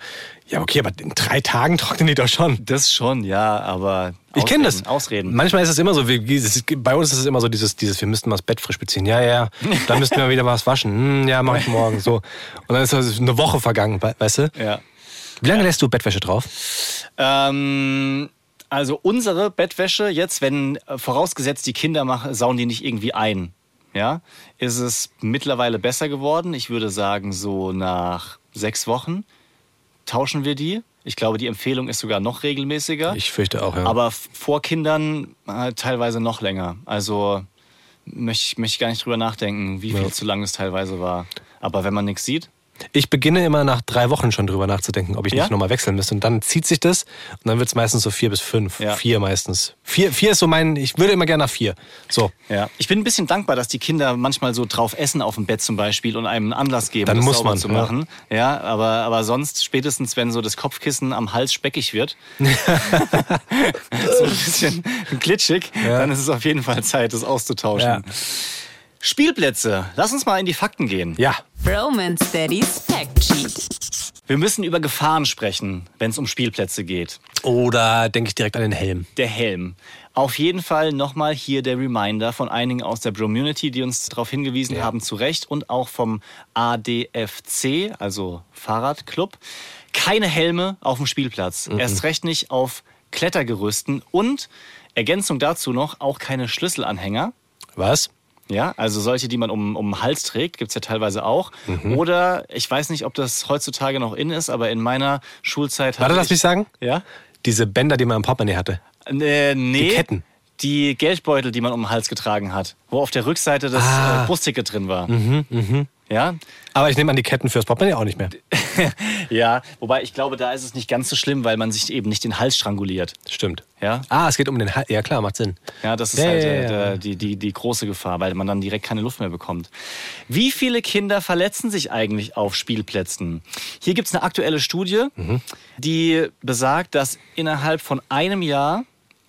ja okay, aber in drei Tagen trocknen die doch schon. Das schon, ja, aber Ich kenne das. Ausreden. Manchmal ist es immer so, wie, bei uns ist es immer so dieses, dieses, wir müssten mal das Bett frisch beziehen. Ja, ja, *laughs* dann müssten wir wieder was waschen. Hm, ja, mach ich morgen. So. Und dann ist eine Woche vergangen, we- weißt du? Ja. Wie lange lässt du Bettwäsche drauf? Ähm, also unsere Bettwäsche jetzt, wenn äh, vorausgesetzt die Kinder machen, sauen die nicht irgendwie ein, ja, ist es mittlerweile besser geworden. Ich würde sagen, so nach sechs Wochen tauschen wir die. Ich glaube, die Empfehlung ist sogar noch regelmäßiger. Ich fürchte auch, ja. Aber vor Kindern äh, teilweise noch länger. Also möchte ich, möchte ich gar nicht drüber nachdenken, wie viel Ja. zu lang es teilweise war. Aber wenn man nichts sieht, Ich beginne immer nach drei Wochen schon drüber nachzudenken, ob ich Ja? nicht nochmal wechseln müsste. Und dann zieht sich das und dann wird es meistens so vier bis fünf. Ja. Vier meistens. Vier, vier ist so mein, ich würde immer gerne nach vier. So. Ja. Ich bin ein bisschen dankbar, dass die Kinder manchmal so drauf essen auf dem Bett zum Beispiel und einem einen Anlass geben, Dann das muss sauber man, zu ja. machen. Ja, aber, aber sonst spätestens, wenn so das Kopfkissen am Hals speckig wird, *laughs* *laughs* so ein bisschen glitschig, dann ist es auf jeden Fall Zeit, das auszutauschen. Ja. Spielplätze. Lass uns mal in die Fakten gehen. Ja. Romance Daddy's Fact Sheet. Wir müssen über Gefahren sprechen, wenn es um Spielplätze geht. Oder denke ich direkt an den Helm. Der Helm. Auf jeden Fall nochmal hier der Reminder von einigen aus der Bromunity, die uns darauf hingewiesen haben, zu Recht, und auch vom ADFC, also Fahrradclub. Keine Helme auf dem Spielplatz. Erst recht nicht auf Klettergerüsten. Und Ergänzung dazu noch, auch keine Schlüsselanhänger. Was? Ja, also solche, die man um, um den Hals trägt, gibt's ja teilweise auch. Oder ich weiß nicht, ob das heutzutage noch in ist, aber in meiner Schulzeit Warte, lass mich sagen. Ja? Diese Bänder, die man im Portemonnaie hatte. Äh, nee. Die Ketten. Die Geldbeutel, die man um den Hals getragen hat, wo auf der Rückseite das Ah. äh, Busticket drin war. Mhm, Ja? Aber ich nehme an, die Ketten fürs Portemonnaie auch nicht mehr. *laughs* ja, wobei ich glaube, da ist es nicht ganz so schlimm, weil man sich eben nicht den Hals stranguliert. Stimmt. Ja, Ah, es geht um den Hals. Ja, klar, macht Sinn. ja das ist Ja, halt ja, äh, ja. der- Die, die, die große Gefahr, weil man dann direkt keine Luft mehr bekommt. Wie viele Kinder verletzen sich eigentlich auf Spielplätzen? Hier gibt es eine aktuelle Studie, Mhm. die besagt, dass innerhalb von einem Jahr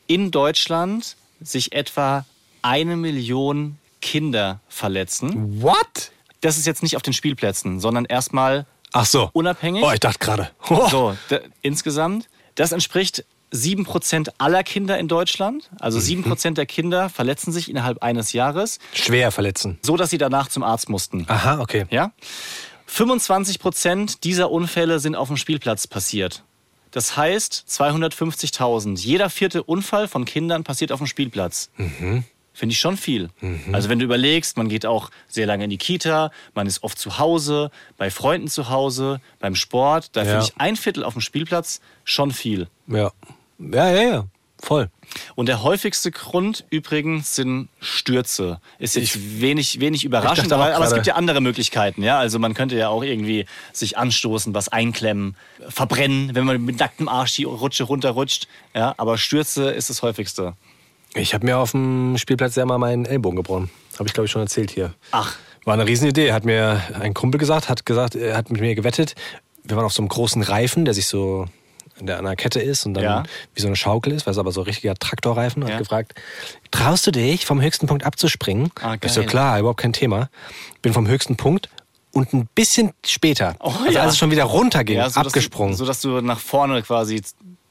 in Deutschland sich etwa eine Million Kinder verletzen. What? Das ist jetzt nicht auf den Spielplätzen, sondern erstmal Ach so. unabhängig. Oh, ich dachte gerade. *laughs* Oh. So, insgesamt. Das entspricht 7% aller Kinder in Deutschland. Also Mhm. 7% der Kinder verletzen sich innerhalb eines Jahres, Schwer verletzen. so dass sie danach zum Arzt mussten. Aha, okay. Ja? 25% dieser Unfälle sind auf dem Spielplatz passiert. Das heißt 250.000. Jeder vierte Unfall von Kindern passiert auf dem Spielplatz. Finde ich schon viel. Also wenn du überlegst, man geht auch sehr lange in die Kita, man ist oft zu Hause, bei Freunden zu Hause, beim Sport. Da Ja. finde ich ein Viertel auf dem Spielplatz schon viel. Ja. Ja, ja, ja. Voll. Und der häufigste Grund übrigens sind Stürze. Ist jetzt wenig, wenig überraschend, aber, aber es gibt ja andere Möglichkeiten. Ja? Also man könnte ja auch irgendwie sich anstoßen, was einklemmen, verbrennen, wenn man mit nacktem Arsch die Rutsche runterrutscht. Ja? Aber Stürze ist das häufigste. Ich habe mir auf dem Spielplatz ja mal meinen Ellbogen gebrochen. Habe ich, glaube ich, schon erzählt hier. Ach, War eine Riesenidee. Hat mir ein Kumpel gesagt, hat gesagt, er hat mit mir gewettet. Wir waren auf so einem großen Reifen, der sich so der an einer Kette ist und dann Ja. wie so eine Schaukel ist, weil es aber so ein richtiger Traktorreifen. Ja. hat gefragt, traust du dich, vom höchsten Punkt abzuspringen? Ah, ich so, klar, überhaupt kein Thema. Bin vom höchsten Punkt und ein bisschen später, Oh, also ja. als es schon wieder runterging, ja, so, abgesprungen. Dass du, so dass du nach vorne quasi.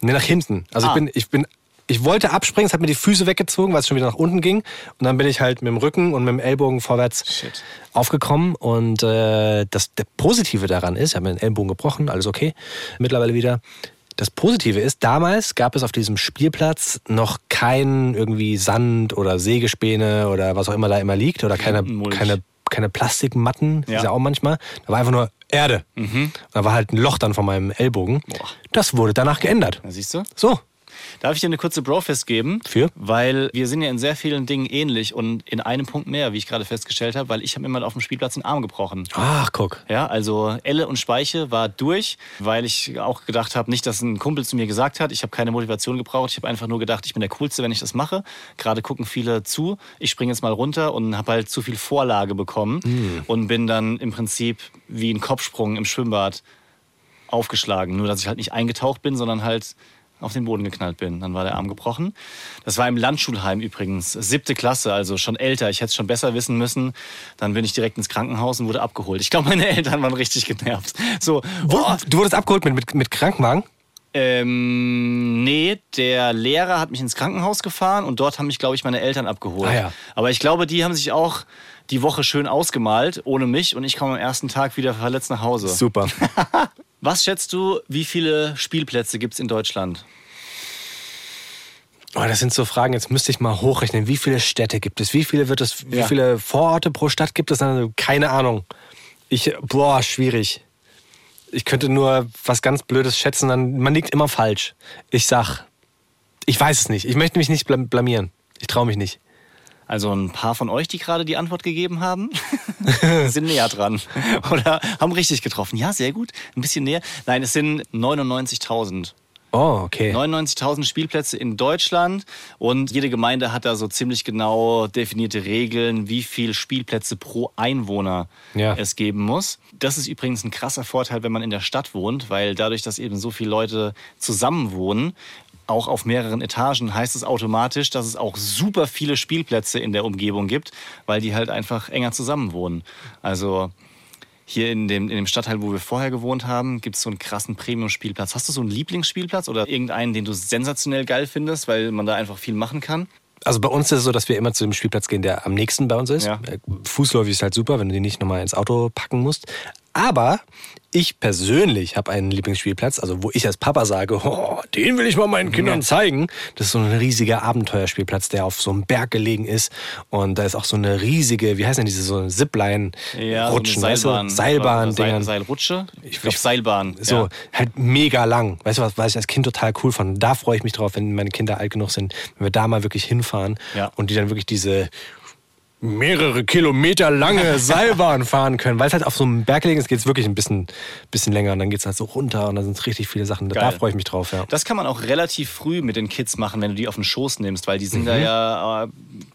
Nee, nach hinten. Also Ah. ich bin, ich bin, ich wollte abspringen, es hat mir die Füße weggezogen, weil es schon wieder nach unten ging. Und dann bin ich halt mit dem Rücken und mit dem Ellbogen vorwärts Shit. aufgekommen. Und äh, das der Positive daran ist, ich habe mir den Ellbogen gebrochen, alles okay, mittlerweile wieder. Das Positive ist, damals gab es auf diesem Spielplatz noch kein irgendwie Sand oder Sägespäne oder was auch immer da immer liegt oder keine, Mulch. keine, keine Plastikmatten, Ja. ist ja auch manchmal. Da war einfach nur Erde. Da war halt ein Loch dann von meinem Ellbogen. Boah. Das wurde danach geändert. Na, siehst du? So, Darf ich dir eine kurze Brofist geben? Für? Weil wir sind ja in sehr vielen Dingen ähnlich und in einem Punkt mehr, wie ich gerade festgestellt habe, weil ich habe mir mal auf dem Spielplatz den Arm gebrochen. Ach, guck. Ja, also Elle und Speiche war durch, weil ich auch gedacht habe, nicht, dass ein Kumpel zu mir gesagt hat, ich habe keine Motivation gebraucht, ich habe einfach nur gedacht, ich bin der Coolste, wenn ich das mache. Gerade gucken viele zu, ich springe jetzt mal runter und habe halt zu viel Vorlage bekommen und bin dann im Prinzip wie ein Kopfsprung im Schwimmbad aufgeschlagen. Nur, dass ich halt nicht eingetaucht bin, sondern halt auf den Boden geknallt bin. Dann war der Arm gebrochen. Das war im Landschulheim übrigens, siebte Klasse, also schon älter. Ich hätte es schon besser wissen müssen. Dann bin ich direkt ins Krankenhaus und wurde abgeholt. Ich glaube, meine *laughs* Eltern waren richtig genervt. So, boah, du wurdest abgeholt mit, mit, mit Krankenwagen? ähm, nee, der Lehrer hat mich ins Krankenhaus gefahren und dort haben mich, glaube ich, meine Eltern abgeholt. Ah ja. Aber ich glaube, die haben sich auch die Woche schön ausgemalt, ohne mich. Und ich komme am ersten Tag wieder verletzt nach Hause. Super. *laughs* Was schätzt du, wie viele Spielplätze gibt es in Deutschland? Oh, das sind so Fragen, jetzt müsste ich mal hochrechnen. Wie viele Städte gibt es? Wie viele wird es, wie Ja. viele Vororte pro Stadt gibt es? Also, Keine Ahnung. Ich, boah, schwierig. Ich könnte nur was ganz Blödes schätzen, dann, man liegt immer falsch. Ich sag, ich weiß es nicht. Ich möchte mich nicht blam- blamieren. Ich traue mich nicht. Also ein paar von euch, die gerade die Antwort gegeben haben, *laughs* sind näher dran. *laughs* Oder haben richtig getroffen. Ja, sehr gut. Ein bisschen näher. Nein, es sind 99.000. Oh, okay. 99.000 Spielplätze in Deutschland und jede Gemeinde hat da so ziemlich genau definierte Regeln, wie viel Spielplätze pro Einwohner Ja. es geben muss. Das ist übrigens ein krasser Vorteil, wenn man in der Stadt wohnt, weil dadurch, dass eben so viele Leute zusammen wohnen, auch auf mehreren Etagen, heißt es automatisch, dass es auch super viele Spielplätze in der Umgebung gibt, weil die halt einfach enger zusammen wohnen. Also hier in dem, in dem Stadtteil, wo wir vorher gewohnt haben, gibt es so einen krassen Premium-Spielplatz. Hast du so einen Lieblingsspielplatz oder irgendeinen, den du sensationell geil findest, weil man da einfach viel machen kann? Also bei uns ist es so, dass wir immer zu dem Spielplatz gehen, der am nächsten bei uns ist. Ja. Äh, Fußläufig ist halt super, wenn du den nicht nochmal ins Auto packen musst. Aber ich persönlich habe einen Lieblingsspielplatz, also wo ich als Papa sage, oh, den will ich mal meinen Kindern zeigen. Das ist so ein riesiger Abenteuerspielplatz, der auf so einem Berg gelegen ist. Und da ist auch so eine riesige, wie heißt denn diese, so eine Zipline-Rutschen, so eine weißt du? Seilbahn. Seilbahn, Seil. Seilrutsche? Ich- glaube Seilbahn. So, Ja. halt mega lang. Weißt du was, was ich als Kind total cool fand? Da freue ich mich drauf, wenn meine Kinder alt genug sind, wenn wir da mal wirklich hinfahren Ja. und die dann wirklich diese mehrere Kilometer lange *laughs* Seilbahn fahren können. Weil es halt auf so einem Berg gelegen ist, geht es wirklich ein bisschen, bisschen länger und dann geht es halt so runter und dann sind richtig viele Sachen. Da Geil. freue ich mich drauf, ja. Das kann man auch relativ früh mit den Kids machen, wenn du die auf den Schoß nimmst, weil die sind da ja äh,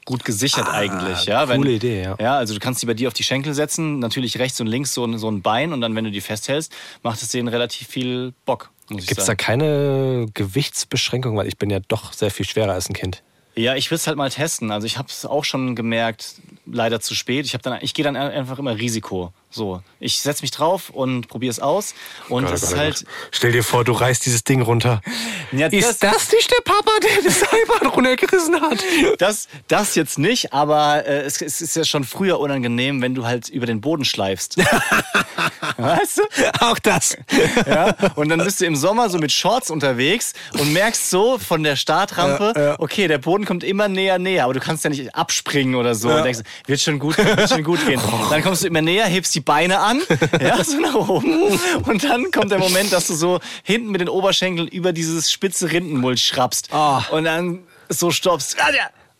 gut gesichert eigentlich. Ja? Wenn, Mhm. Ah, coole Idee, ja. Ja, also du kannst die bei dir auf die Schenkel setzen, natürlich rechts und links so, ein- so ein Bein und dann, wenn du die festhältst, macht es denen relativ viel Bock. Gibt es da keine Gewichtsbeschränkung? Weil ich bin ja doch sehr viel schwerer als ein Kind. Ja, ich will es halt mal testen. Also ich habe es auch schon gemerkt, leider zu spät. Ich, hab dann, ich gehe dann einfach immer Risiko. So, ich setze mich drauf und probiere es aus. Und Gott, oh es Gott, ist oh halt. Gott. Stell dir vor, du reißt dieses Ding runter. *laughs* Ja, ist das nicht der Papa, der die Seilbahn runtergerissen hat? *laughs* Das, das jetzt nicht, aber äh, es, es ist ja schon früher unangenehm, wenn du halt über den Boden schleifst. *laughs* weißt du? Auch das. Ja? Und dann bist du im Sommer so mit Shorts unterwegs und merkst so von der Startrampe, Ja, ja. okay, der Boden kommt immer näher, näher, aber du kannst ja nicht abspringen oder so und denkst, wird schon gut, wird schon gut gehen. Dann kommst du immer näher, hebst die Beine an, *laughs* ja, so nach oben und dann kommt der Moment, dass du so hinten mit den Oberschenkeln über dieses spitze Rindenmulch schrappst Ah. und dann so stoppst.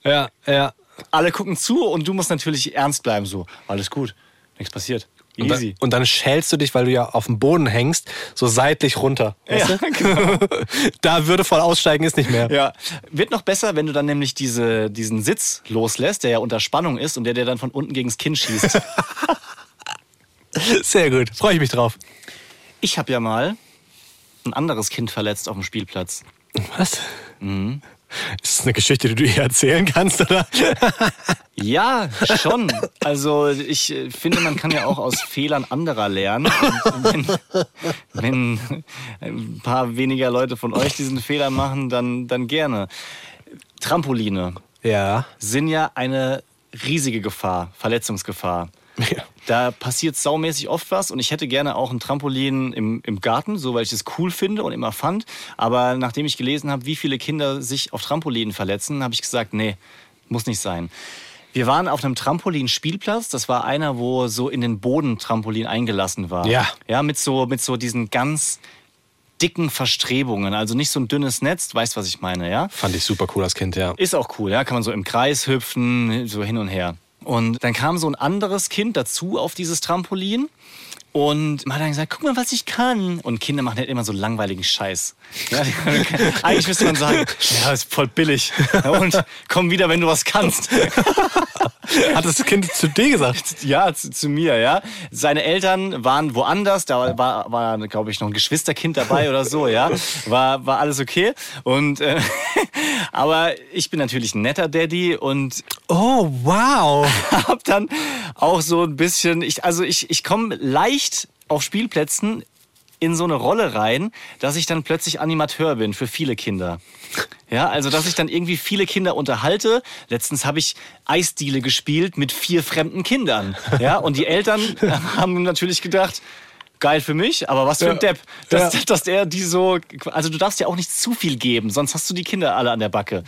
Ja. Ja, ja. Alle gucken zu und du musst natürlich ernst bleiben, so, alles gut, nichts passiert. Und dann, und dann schälst du dich, weil du ja auf dem Boden hängst, so seitlich runter. Weißt Ja, du? *laughs* genau. *laughs* da würdevoll aussteigen ist nicht mehr. Ja, wird noch besser, wenn du dann nämlich diese, diesen Sitz loslässt, der ja unter Spannung ist und der dir dann von unten gegens Kinn schießt. *laughs* Sehr gut. Freue ich mich drauf. ich habe ja mal ein anderes Kind verletzt auf dem Spielplatz. Was? Mhm. Ist das eine Geschichte, die du ihr erzählen kannst, oder? *laughs* Ja, schon. Also ich äh, finde, man kann ja auch aus Fehlern anderer lernen. Und wenn, wenn ein paar weniger Leute von euch diesen Fehler machen, dann, dann gerne. Trampoline Ja. sind ja eine riesige Gefahr, Verletzungsgefahr. Ja. Da passiert saumäßig oft was und ich hätte gerne auch ein Trampolin im, im Garten, so weil ich es cool finde und immer fand. Aber nachdem ich gelesen habe, wie viele Kinder sich auf Trampolinen verletzen, habe ich gesagt, nee, muss nicht sein. Wir waren auf einem Trampolin-Spielplatz. Das war einer, wo so in den Boden Trampolin eingelassen war. Ja. Ja, mit so, mit so diesen ganz dicken Verstrebungen. Also nicht so ein dünnes Netz, weißt was ich meine, ja? Fand ich super cool als Kind, ja. Ist auch cool, ja. Kann man so im Kreis hüpfen, so hin und her. Und dann kam so ein anderes Kind dazu auf dieses Trampolin. Und man hat dann gesagt, guck mal, was ich kann. Und Kinder machen halt immer so langweiligen Scheiß. Ja, *laughs* eigentlich müsste man sagen, ja, ist voll billig. Ja, Und komm wieder, wenn du was kannst. *laughs* Hat das Kind zu dir gesagt? Ja, zu, zu mir, ja. Seine Eltern waren woanders, da war, war glaube ich, noch ein Geschwisterkind dabei oder so, ja. War, war alles okay. Und, äh, *laughs* aber ich bin natürlich ein netter Daddy und Oh, wow. hab dann auch so ein bisschen, ich, also ich, ich komme leicht auf Spielplätzen in so eine Rolle rein, dass ich dann plötzlich Animateur bin für viele Kinder. Ja, also dass ich dann irgendwie viele Kinder unterhalte. Letztens habe ich Eisdiele gespielt mit vier fremden Kindern. Ja, und die Eltern *laughs* haben natürlich gedacht, geil für mich, aber was für ein Depp, dass, Ja. dass der die so, also du darfst ja auch nicht zu viel geben, sonst hast du die Kinder alle an der Backe.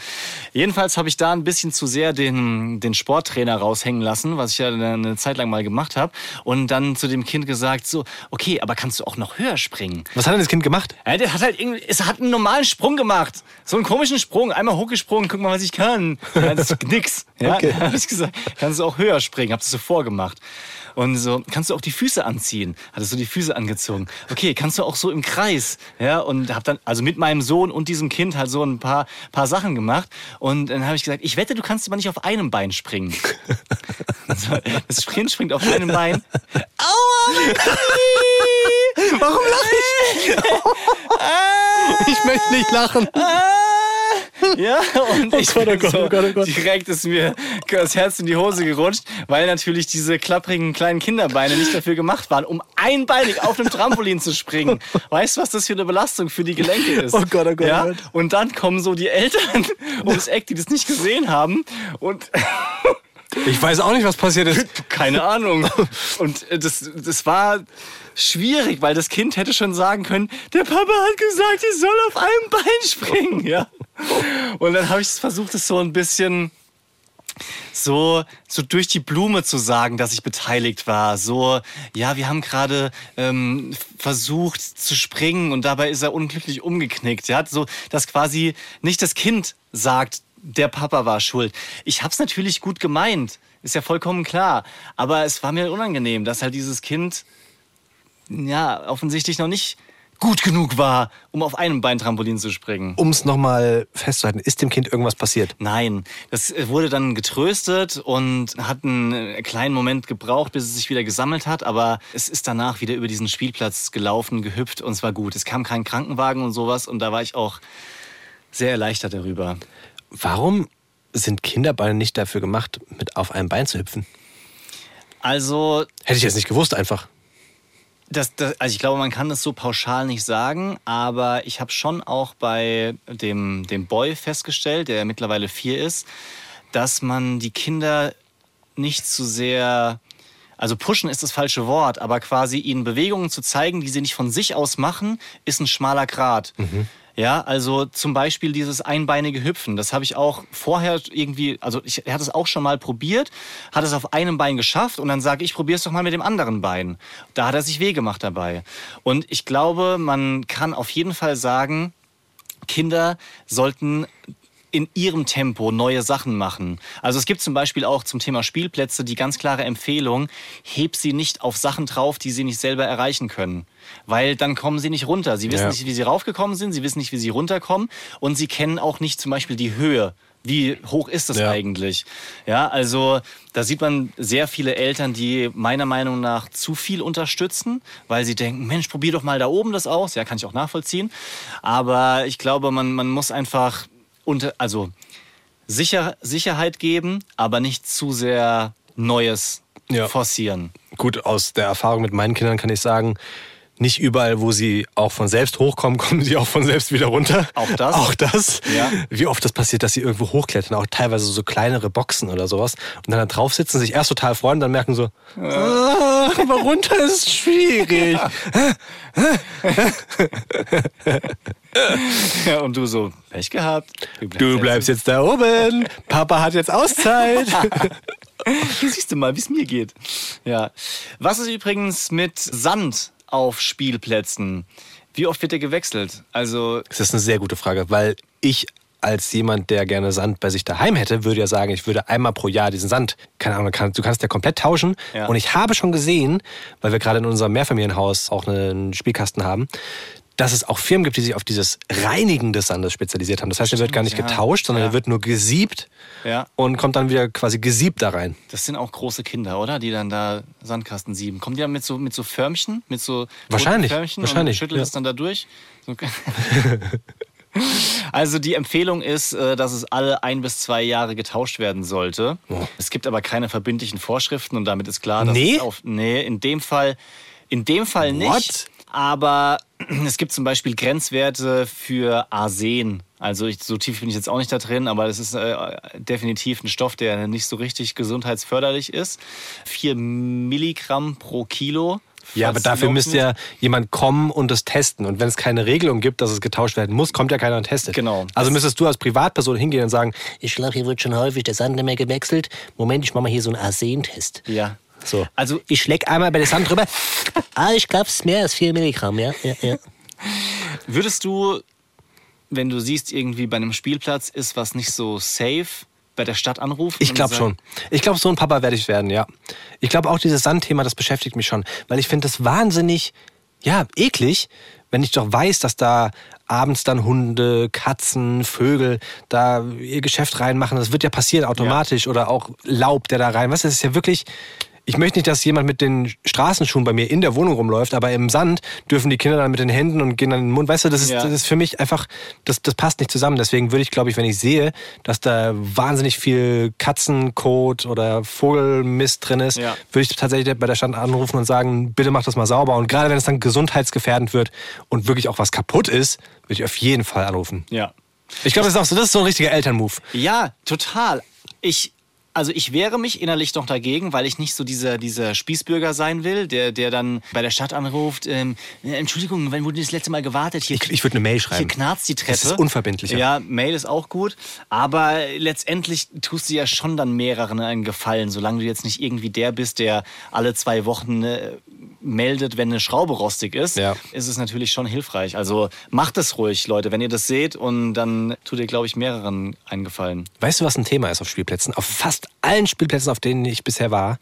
Jedenfalls habe ich da ein bisschen zu sehr den, den Sporttrainer raushängen lassen, was ich ja eine, eine Zeit lang mal gemacht habe und dann zu dem Kind gesagt so, okay, aber kannst du auch noch höher springen? Was hat denn das Kind gemacht? Ja, der hat halt irgendwie, es hat einen normalen Sprung gemacht. So einen komischen Sprung. Einmal hochgesprungen, guck mal, was ich kann. Ja, das ist nix. Ja, Okay. dann *laughs* hab ich gesagt, kannst du auch höher springen. Hab das so vorgemacht. Und so, kannst du auch die Füße anziehen? Hattest du die Füße angezogen? Okay, kannst du auch so im Kreis? Ja, und hab dann, also mit meinem Sohn und diesem Kind halt so ein paar, paar Sachen gemacht. Und dann habe ich gesagt, ich wette, du kannst aber nicht auf einem Bein springen. *laughs* So, Das Kind springt auf einem Bein. Aua! *laughs* Warum lache ich? *laughs* ich möchte nicht lachen. Ja, und ich Gott, oh Gott, so, oh Gott, oh Gott. direkt ist mir das Herz in die Hose gerutscht, weil natürlich diese klapprigen kleinen Kinderbeine nicht dafür gemacht waren, um einbeinig auf einem Trampolin zu springen. Weißt du, was das für eine Belastung für die Gelenke ist? Oh Gott, oh Gott, ja? oh. Und dann kommen so die Eltern *laughs* ums Eck, die das nicht gesehen haben und Ich weiß auch nicht, was passiert ist. *laughs* keine Ahnung. Und äh, das, das war schwierig, weil das Kind hätte schon sagen können, der Papa hat gesagt, ich soll auf einem Bein springen. Ja. Und dann habe ich versucht, es so ein bisschen so, so durch die Blume zu sagen, dass ich beteiligt war. So, ja, wir haben gerade ähm, versucht zu springen und dabei ist er unglücklich umgeknickt. Ja, so, dass quasi nicht das Kind sagt, der Papa war schuld. Ich habe es natürlich gut gemeint, ist ja vollkommen klar. Aber es war mir unangenehm, dass halt dieses Kind ja offensichtlich noch nicht gut genug war, um auf einem Bein Trampolin zu springen. Um es nochmal festzuhalten, ist dem Kind irgendwas passiert? Nein, das wurde dann getröstet und hat einen äh, kleinen Moment gebraucht, bis es sich wieder gesammelt hat. Aber es ist danach wieder über diesen Spielplatz gelaufen, gehüpft und es war gut. Es kam kein Krankenwagen und sowas und da war ich auch sehr erleichtert darüber. Warum sind Kinderbeine nicht dafür gemacht, mit auf einem Bein zu hüpfen? Also Hätte ich jetzt nicht gewusst einfach. Das, das, also ich glaube, man kann das so pauschal nicht sagen, aber ich habe schon auch bei dem, dem Boy festgestellt, der mittlerweile vier ist, dass man die Kinder nicht zu sehr, also pushen ist das falsche Wort, aber quasi ihnen Bewegungen zu zeigen, die sie nicht von sich aus machen, ist ein schmaler Grat. Ja, also zum Beispiel dieses einbeinige Hüpfen. Das habe ich auch vorher irgendwie, also ich er hat es auch schon mal probiert, hat es auf einem Bein geschafft und dann sage ich, probier es doch mal mit dem anderen Bein. Da hat er sich weh gemacht dabei. Und ich glaube, man kann auf jeden Fall sagen, Kinder sollten in ihrem Tempo neue Sachen machen. Also es gibt zum Beispiel auch zum Thema Spielplätze die ganz klare Empfehlung, heb sie nicht auf Sachen drauf, die sie nicht selber erreichen können. Weil dann kommen sie nicht runter. Sie wissen Ja. nicht, wie sie raufgekommen sind, sie wissen nicht, wie sie runterkommen und sie kennen auch nicht zum Beispiel die Höhe. Wie hoch ist das Ja. eigentlich? Ja, also da sieht man sehr viele Eltern, die meiner Meinung nach zu viel unterstützen, weil sie denken, Mensch, probier doch mal da oben das aus. Ja, kann ich auch nachvollziehen. Aber ich glaube, man, man muss einfach unter, also Sicher, Sicherheit geben, aber nicht zu sehr Neues Ja. forcieren. Gut, aus der Erfahrung mit meinen Kindern kann ich sagen, nicht überall, wo sie auch von selbst hochkommen, *laughs* kommen sie auch von selbst wieder runter. Auch das? Auch das. Ja. Wie oft das passiert, dass sie irgendwo hochklettern, auch teilweise so kleinere Boxen oder sowas. Und dann da drauf sitzen, sich erst total freuen, dann merken so, ah, aber runter ist schwierig. *laughs* Ja, und du so, Pech gehabt. Du bleibst jetzt da oben. Papa hat jetzt Auszeit. *laughs* Siehst du mal, wie es mir geht. Ja. Was ist übrigens mit Sand auf Spielplätzen? Wie oft wird der gewechselt? Also, Das ist eine sehr gute Frage, weil ich als jemand, der gerne Sand bei sich daheim hätte, würde ja sagen, ich würde einmal pro Jahr diesen Sand, keine Ahnung, du kannst ja komplett tauschen. Ja. Und ich habe schon gesehen, weil wir gerade in unserem Mehrfamilienhaus auch einen Spielkasten haben, dass es auch Firmen gibt, die sich auf dieses Reinigen des Sandes spezialisiert haben. Das heißt, er wird gar nicht ja. getauscht, sondern Ja. er wird nur gesiebt ja, und kommt dann wieder quasi gesiebt da rein. das sind auch große Kinder, oder? Die dann da Sandkasten sieben. Kommen die dann mit so, mit so Förmchen? Mit so Wahrscheinlich, Förmchen wahrscheinlich, Und schütteln ja. das dann da durch? So- *laughs* Also die Empfehlung ist, äh, dass es alle ein bis zwei Jahre getauscht werden sollte. Es gibt aber keine verbindlichen Vorschriften und damit ist klar, dass Nee? es auf nee in dem Fall in dem Fall nicht. What? Aber *clears throat* es gibt zum Beispiel Grenzwerte für Arsen. Also ich, so tief bin ich jetzt auch nicht da drin, aber das ist äh, definitiv ein Stoff, der nicht so richtig gesundheitsförderlich ist. Vier Milligramm pro Kilo. Ja, aber dafür müsste ja jemand kommen und das testen. Und wenn es keine Regelung gibt, dass es getauscht werden muss, kommt ja keiner und testet. Genau. Also müsstest du als Privatperson hingehen und sagen, Ich glaube, hier wird schon häufig der Sand nicht mehr gewechselt. Moment, ich mache mal hier so einen Arsentest. Ja. So. Also Ich schleck einmal bei der Sand drüber. Ah, ich glaube, es ist mehr als 4 Milligramm, ja. ja, ja. Würdest du, wenn du siehst, irgendwie bei einem Spielplatz ist was nicht so safe, bei der Stadt anrufen? Ich glaube schon. Ich glaube, so ein Papa werde ich werden, ja. Ich glaube auch dieses Sandthema, das beschäftigt mich schon. Weil ich finde das wahnsinnig, ja, eklig, wenn ich doch weiß, dass da abends dann Hunde, Katzen, Vögel da ihr Geschäft reinmachen. Das wird ja passieren automatisch. Oder auch Laub, der da rein. Was, das ist ja wirklich ich möchte nicht, dass jemand mit den Straßenschuhen bei mir in der Wohnung rumläuft, aber im Sand dürfen die Kinder dann mit den Händen und gehen dann in den Mund. Weißt du, das ist, Ja. das ist für mich einfach, das, das passt nicht zusammen. Deswegen würde ich, glaube ich, wenn ich sehe, dass da wahnsinnig viel Katzenkot oder Vogelmist drin ist, Ja. würde ich tatsächlich bei der Stadt anrufen und sagen, bitte mach das mal sauber. Und gerade wenn es dann gesundheitsgefährdend wird und wirklich auch was kaputt ist, würde ich auf jeden Fall anrufen. Ja. Ich glaube, das ist auch so, das ist so ein richtiger Elternmove. Ja, total. Ich, also ich wehre mich innerlich noch dagegen, weil ich nicht so dieser, dieser Spießbürger sein will, der, der dann bei der Stadt anruft, ähm, äh, Entschuldigung, wann wurde das letzte Mal gewartet? Hier, Ich- ich würde eine Mail schreiben. Hier knarzt die Treppe. Das ist unverbindlicher. Ja, Mail ist auch gut, aber letztendlich tust du ja schon dann mehreren einen Gefallen, solange du jetzt nicht irgendwie der bist, der alle zwei Wochen äh, meldet, wenn eine Schraube rostig ist, Ja. ist es natürlich schon hilfreich. Also macht es ruhig, Leute, wenn ihr das seht und dann tut ihr, glaube ich, mehreren einen Gefallen. Weißt du, was ein Thema ist auf Spielplätzen? Auf fast allen Spielplätzen, auf denen ich bisher war,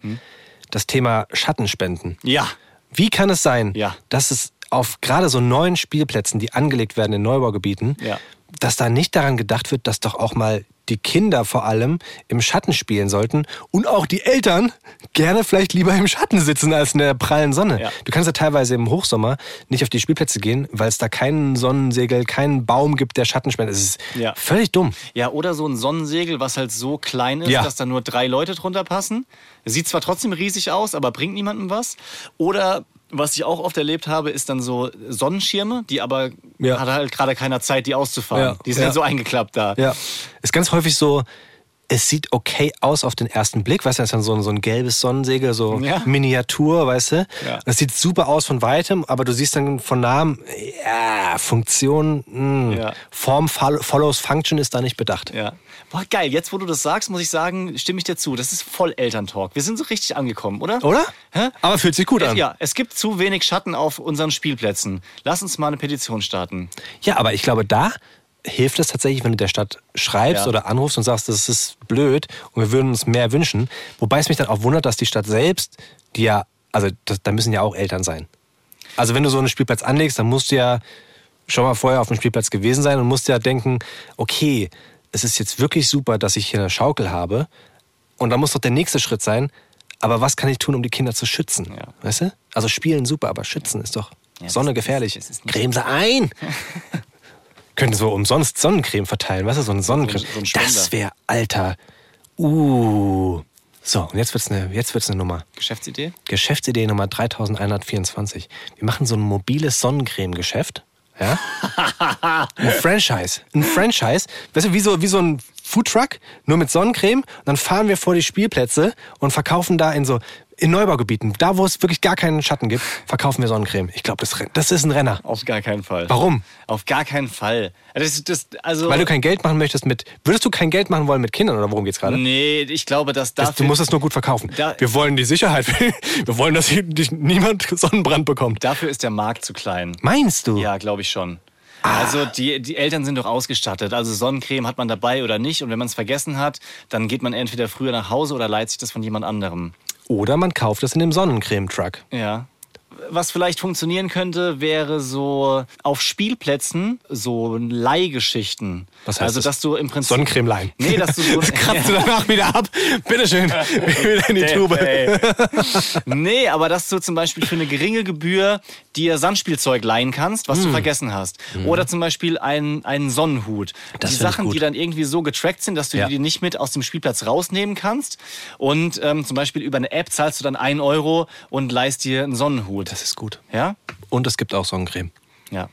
das Thema Schattenspenden. Ja. Wie kann es sein, Ja. dass es auf gerade so neuen Spielplätzen, die angelegt werden in Neubaugebieten, Ja. Dass da nicht daran gedacht wird, dass doch auch mal die Kinder vor allem im Schatten spielen sollten und auch die Eltern gerne vielleicht lieber im Schatten sitzen als in der prallen Sonne. Ja. Du kannst ja teilweise im Hochsommer nicht auf die Spielplätze gehen, weil es da keinen Sonnensegel, keinen Baum gibt, der Schatten spendet. Es ist Ja. völlig dumm. Ja, oder so ein Sonnensegel, was halt so klein ist, Ja. dass da nur drei Leute drunter passen. Sieht zwar trotzdem riesig aus, aber bringt niemandem was. Oder was ich auch oft erlebt habe, ist dann so Sonnenschirme, die aber Ja. hat halt gerade keiner Zeit, die auszufahren. Ja. Die sind Ja. dann so eingeklappt da. Ja. Ist ganz häufig so, es sieht okay aus auf den ersten Blick. Weißt du, das ist dann so ein, so ein gelbes Sonnensegel, so Ja. Miniatur, weißt du? Ja. Das sieht super aus von weitem, aber du siehst dann von nahem, ja, Funktion, mh, Ja. Form fol- follows Function ist da nicht bedacht. Ja. Boah, geil. Jetzt, wo du das sagst, muss ich sagen, stimme ich dir zu. Das ist voll Elterntalk. Wir sind so richtig angekommen, oder? Oder? Hä? Aber fühlt sich gut an. Ja, es gibt zu wenig Schatten auf unseren Spielplätzen. Lass uns mal eine Petition starten. Ja, aber ich glaube, da hilft es tatsächlich, wenn du der Stadt schreibst Ja. oder anrufst und sagst, das ist blöd und wir würden uns mehr wünschen. Wobei es mich dann auch wundert, dass die Stadt selbst, die ja, also das, da müssen ja auch Eltern sein. Also wenn du so einen Spielplatz anlegst, dann musst du ja schon mal vorher auf dem Spielplatz gewesen sein und musst ja denken, okay, es ist jetzt wirklich super, dass ich hier eine Schaukel habe. Und dann muss doch der nächste Schritt sein, aber was kann ich tun, um die Kinder zu schützen? Ja. Weißt du? Also spielen super, aber schützen ist doch das Sonne ist- gefährlich. ist nicht- Creme sie ein! *laughs* Könnten so umsonst Sonnencreme verteilen, weißt du, so eine Sonnencreme. so ein Spender. das wäre, Alter. Uh. So, und jetzt wird's eine, jetzt wird's eine Nummer. Geschäftsidee? Geschäftsidee Nummer 3124. Wir machen so ein mobiles Sonnencreme-Geschäft. Ja? *laughs* ein Franchise. Ein Franchise. Weißt du, wie so, wie so ein Foodtruck, nur mit Sonnencreme. Und dann fahren wir vor die Spielplätze und verkaufen da in so, in Neubaugebieten, da wo es wirklich gar keinen Schatten gibt, verkaufen wir Sonnencreme. Ich glaube, das, das ist ein Renner. Auf gar keinen Fall. Warum? Auf gar keinen Fall. Das, das, also, Weil du kein Geld machen möchtest mit. Würdest du kein Geld machen wollen mit Kindern oder worum geht's gerade? Nee, ich glaube, dass Das- Du musst es nur gut verkaufen. Da- wir wollen die Sicherheit. *laughs* Wir wollen, dass hier niemand *laughs* Sonnenbrand bekommt. dafür ist der Markt zu klein. Meinst du? Ja, glaube ich schon. Ah. Also die, die Eltern sind doch ausgestattet. Also Sonnencreme hat man dabei oder nicht. Und wenn man es vergessen hat, dann geht man entweder früher nach Hause oder leiht sich das von jemand anderem. Oder man kauft es in dem Sonnencreme-Truck. Ja. Was vielleicht funktionieren könnte, wäre so auf Spielplätzen so Leihgeschichten. Was heißt also, das? dass du im Prinzip. Sonnencreme leihen. Nee, dass du so. *laughs* Das kratzt du *laughs* danach wieder ab. Bitteschön. *laughs* wieder in die Tube. Nee, aber dass du zum Beispiel für eine geringe Gebühr dir Sandspielzeug leihen kannst, was Hm. du vergessen hast. Oder zum Beispiel einen, einen Sonnenhut. Das die Sachen, die dann irgendwie so getrackt sind, dass du Ja. die nicht mit aus dem Spielplatz rausnehmen kannst. Und ähm, zum Beispiel über eine App zahlst du dann einen Euro und leihst dir einen Sonnenhut. Das ist gut. Ja? Und es gibt auch Sonnencreme. Ja.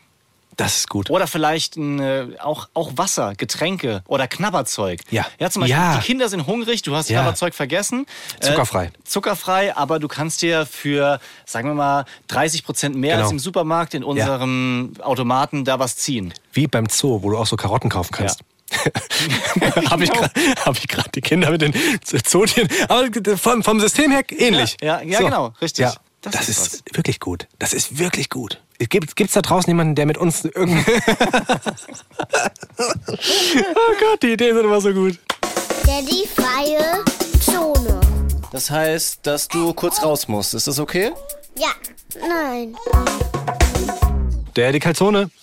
Das ist gut. Oder vielleicht ein, äh, auch, auch Wasser, Getränke oder Knabberzeug. Ja. Ja, zum Beispiel, Ja. die Kinder sind hungrig, du hast Ja. Knabberzeug vergessen. Äh, Zuckerfrei. zuckerfrei, aber du kannst dir für, sagen wir mal, 30 Prozent mehr Genau. als im Supermarkt in unserem Automaten da was ziehen. Wie beim Zoo, wo du auch so Karotten kaufen kannst. *laughs* Habe ich gerade hab die Kinder mit den Zootieren. Aber vom, vom System her ähnlich. Ja, ja, genau, richtig. Ja. Das Das, ist ist, wirklich gut. Das ist wirklich gut. Gibt es da draußen jemanden, der mit uns irgendwie. *laughs* oh Gott, die Ideen sind immer so gut. Daddy freie Zone. Das heißt, dass du kurz raus musst. Ist das okay? Ja, nein. Der die Calzone. *laughs*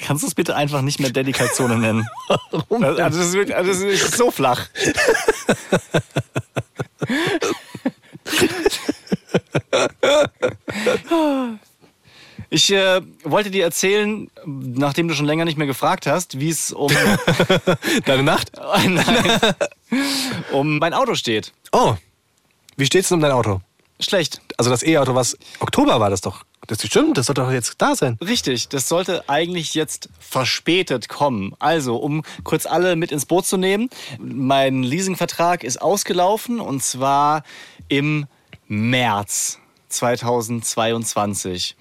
Kannst du es bitte einfach nicht mehr Daddy Calzone nennen? *laughs* Warum? Also das, ist, wirklich- also das ist so flach. Ich äh, wollte dir erzählen, nachdem du schon länger nicht mehr gefragt hast, wie es um, *laughs* Deine Nacht? *laughs* Nein, um mein Auto steht. Oh, wie steht's denn um dein Auto? Schlecht. Also das E-Auto, was Oktober war das doch. Das stimmt, das soll doch jetzt da sein. Richtig, das sollte eigentlich jetzt verspätet kommen. Also, um kurz alle mit ins Boot zu nehmen, mein Leasingvertrag ist ausgelaufen und zwar im März 2022.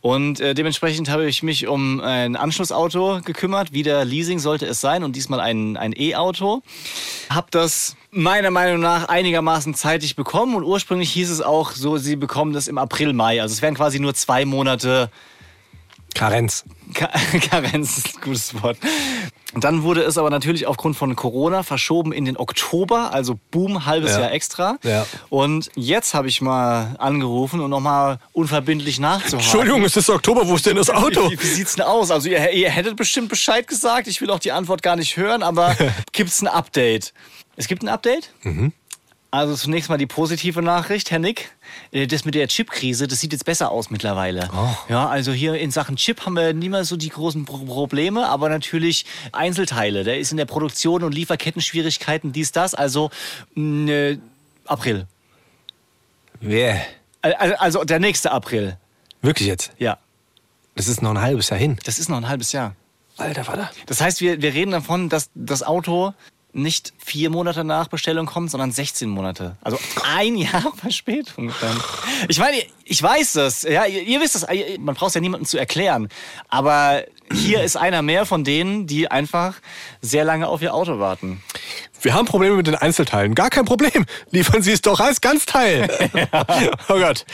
Und äh, dementsprechend habe ich mich um ein Anschlussauto gekümmert. Wieder Leasing sollte es sein und diesmal ein, ein E-Auto. Hab das meiner Meinung nach einigermaßen zeitig bekommen und ursprünglich hieß es auch so, sie bekommen das im April, Mai. Also es wären quasi nur zwei Monate Karenz. Ka *laughs* Karenz ist ein gutes Wort. Dann wurde es aber natürlich aufgrund von Corona verschoben in den Oktober, also boom, halbes Ja. Jahr extra. Ja. Und jetzt habe ich mal angerufen und nochmal unverbindlich nachzuhaken. Entschuldigung, es ist Oktober, wo ist denn das Auto? Wie, wie sieht's denn aus? Also ihr, ihr hättet bestimmt Bescheid gesagt. Ich will auch die Antwort gar nicht hören, aber *laughs* gibt's ein Update? Es gibt ein Update? Also zunächst mal die positive Nachricht, Herr Nick. Äh, Das mit der Chip-Krise, das sieht jetzt besser aus mittlerweile. Ja, also hier in Sachen Chip haben wir nicht mehr so die großen Pro Probleme, aber natürlich Einzelteile. Der ist in der Produktion und Lieferkettenschwierigkeiten, dies, das. Also mh, äh, April. Wer? Al- Also der nächste April. Wirklich jetzt? Ja, Das ist noch ein halbes Jahr hin. das ist noch ein halbes Jahr. Alter Vater. Das heißt, wir, wir reden davon, dass das Auto nicht vier Monate nach Bestellung kommt, sondern 16 Monate. Also ein Jahr *laughs* Verspätung dann. Ich meine, ich weiß das. Ja, ihr, ihr wisst das. Man braucht es ja niemandem zu erklären. Aber hier ist einer mehr von denen, die einfach sehr lange auf ihr Auto warten. Wir haben Probleme mit den Einzelteilen. Gar kein Problem. Liefern Sie es doch als Ganzteil. *laughs* oh Gott.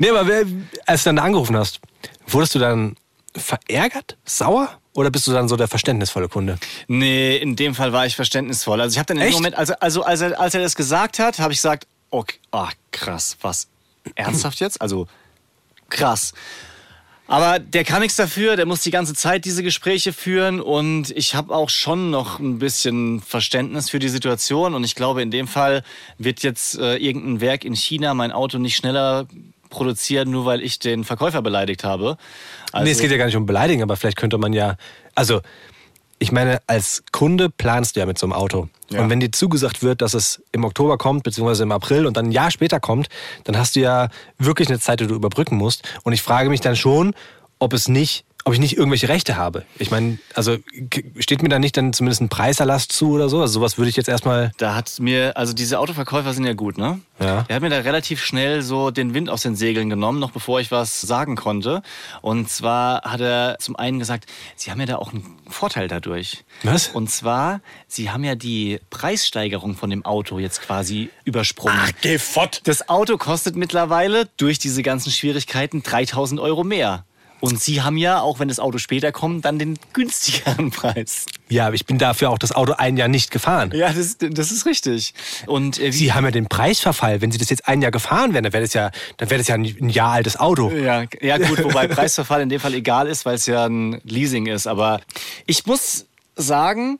Nee, aber wer, als du dann angerufen hast, wurdest du dann verärgert, sauer? Oder bist du dann so der verständnisvolle Kunde? Nee, in dem Fall war ich verständnisvoll. Also ich habe dann in dem Echt? Moment, also, also als, er, als er das gesagt hat, habe ich gesagt, okay, ach krass, was? Ernsthaft jetzt? Also krass. Aber der kann nichts dafür, der muss die ganze Zeit diese Gespräche führen und ich habe auch schon noch ein bisschen Verständnis für die Situation und ich glaube, in dem Fall wird jetzt äh, irgendein Werk in China mein Auto nicht schneller produzieren, nur weil ich den Verkäufer beleidigt habe. Also, nee, es geht ja gar nicht um Beleidigen, aber vielleicht könnte man ja. Also, ich meine, als Kunde planst du ja mit so einem Auto. Ja. Und wenn dir zugesagt wird, dass es im Oktober kommt, beziehungsweise im April und dann ein Jahr später kommt, dann hast du ja wirklich eine Zeit, die du überbrücken musst. Und ich frage mich dann schon, ob es nicht, ob ich nicht irgendwelche Rechte habe. Ich meine, also steht mir da nicht dann zumindest ein Preiserlass zu oder so? Also sowas würde ich jetzt erstmal. Da hat mir, also diese Autoverkäufer sind ja gut, ne? Ja. Der hat mir da relativ schnell so den Wind aus den Segeln genommen, noch bevor ich was sagen konnte. Und zwar hat er zum einen gesagt, sie haben ja da auch einen Vorteil dadurch. Was? Und zwar, sie haben ja die Preissteigerung von dem Auto jetzt quasi übersprungen. geh fort! Das Auto kostet mittlerweile durch diese ganzen Schwierigkeiten 3000 Euro mehr. Und sie haben ja, auch wenn das Auto später kommt, dann den günstigeren *laughs* Preis. Ja, aber ich bin dafür auch das Auto ein Jahr nicht gefahren. Ja, das, das ist richtig. Und äh, Sie haben ja den Preisverfall. Wenn Sie das jetzt ein Jahr gefahren wären, dann wäre das ja, dann wäre das ja ein ein Jahr altes Auto. Ja, ja gut, wobei Preisverfall in dem Fall egal ist, weil es ja ein Leasing ist. Aber ich muss sagen,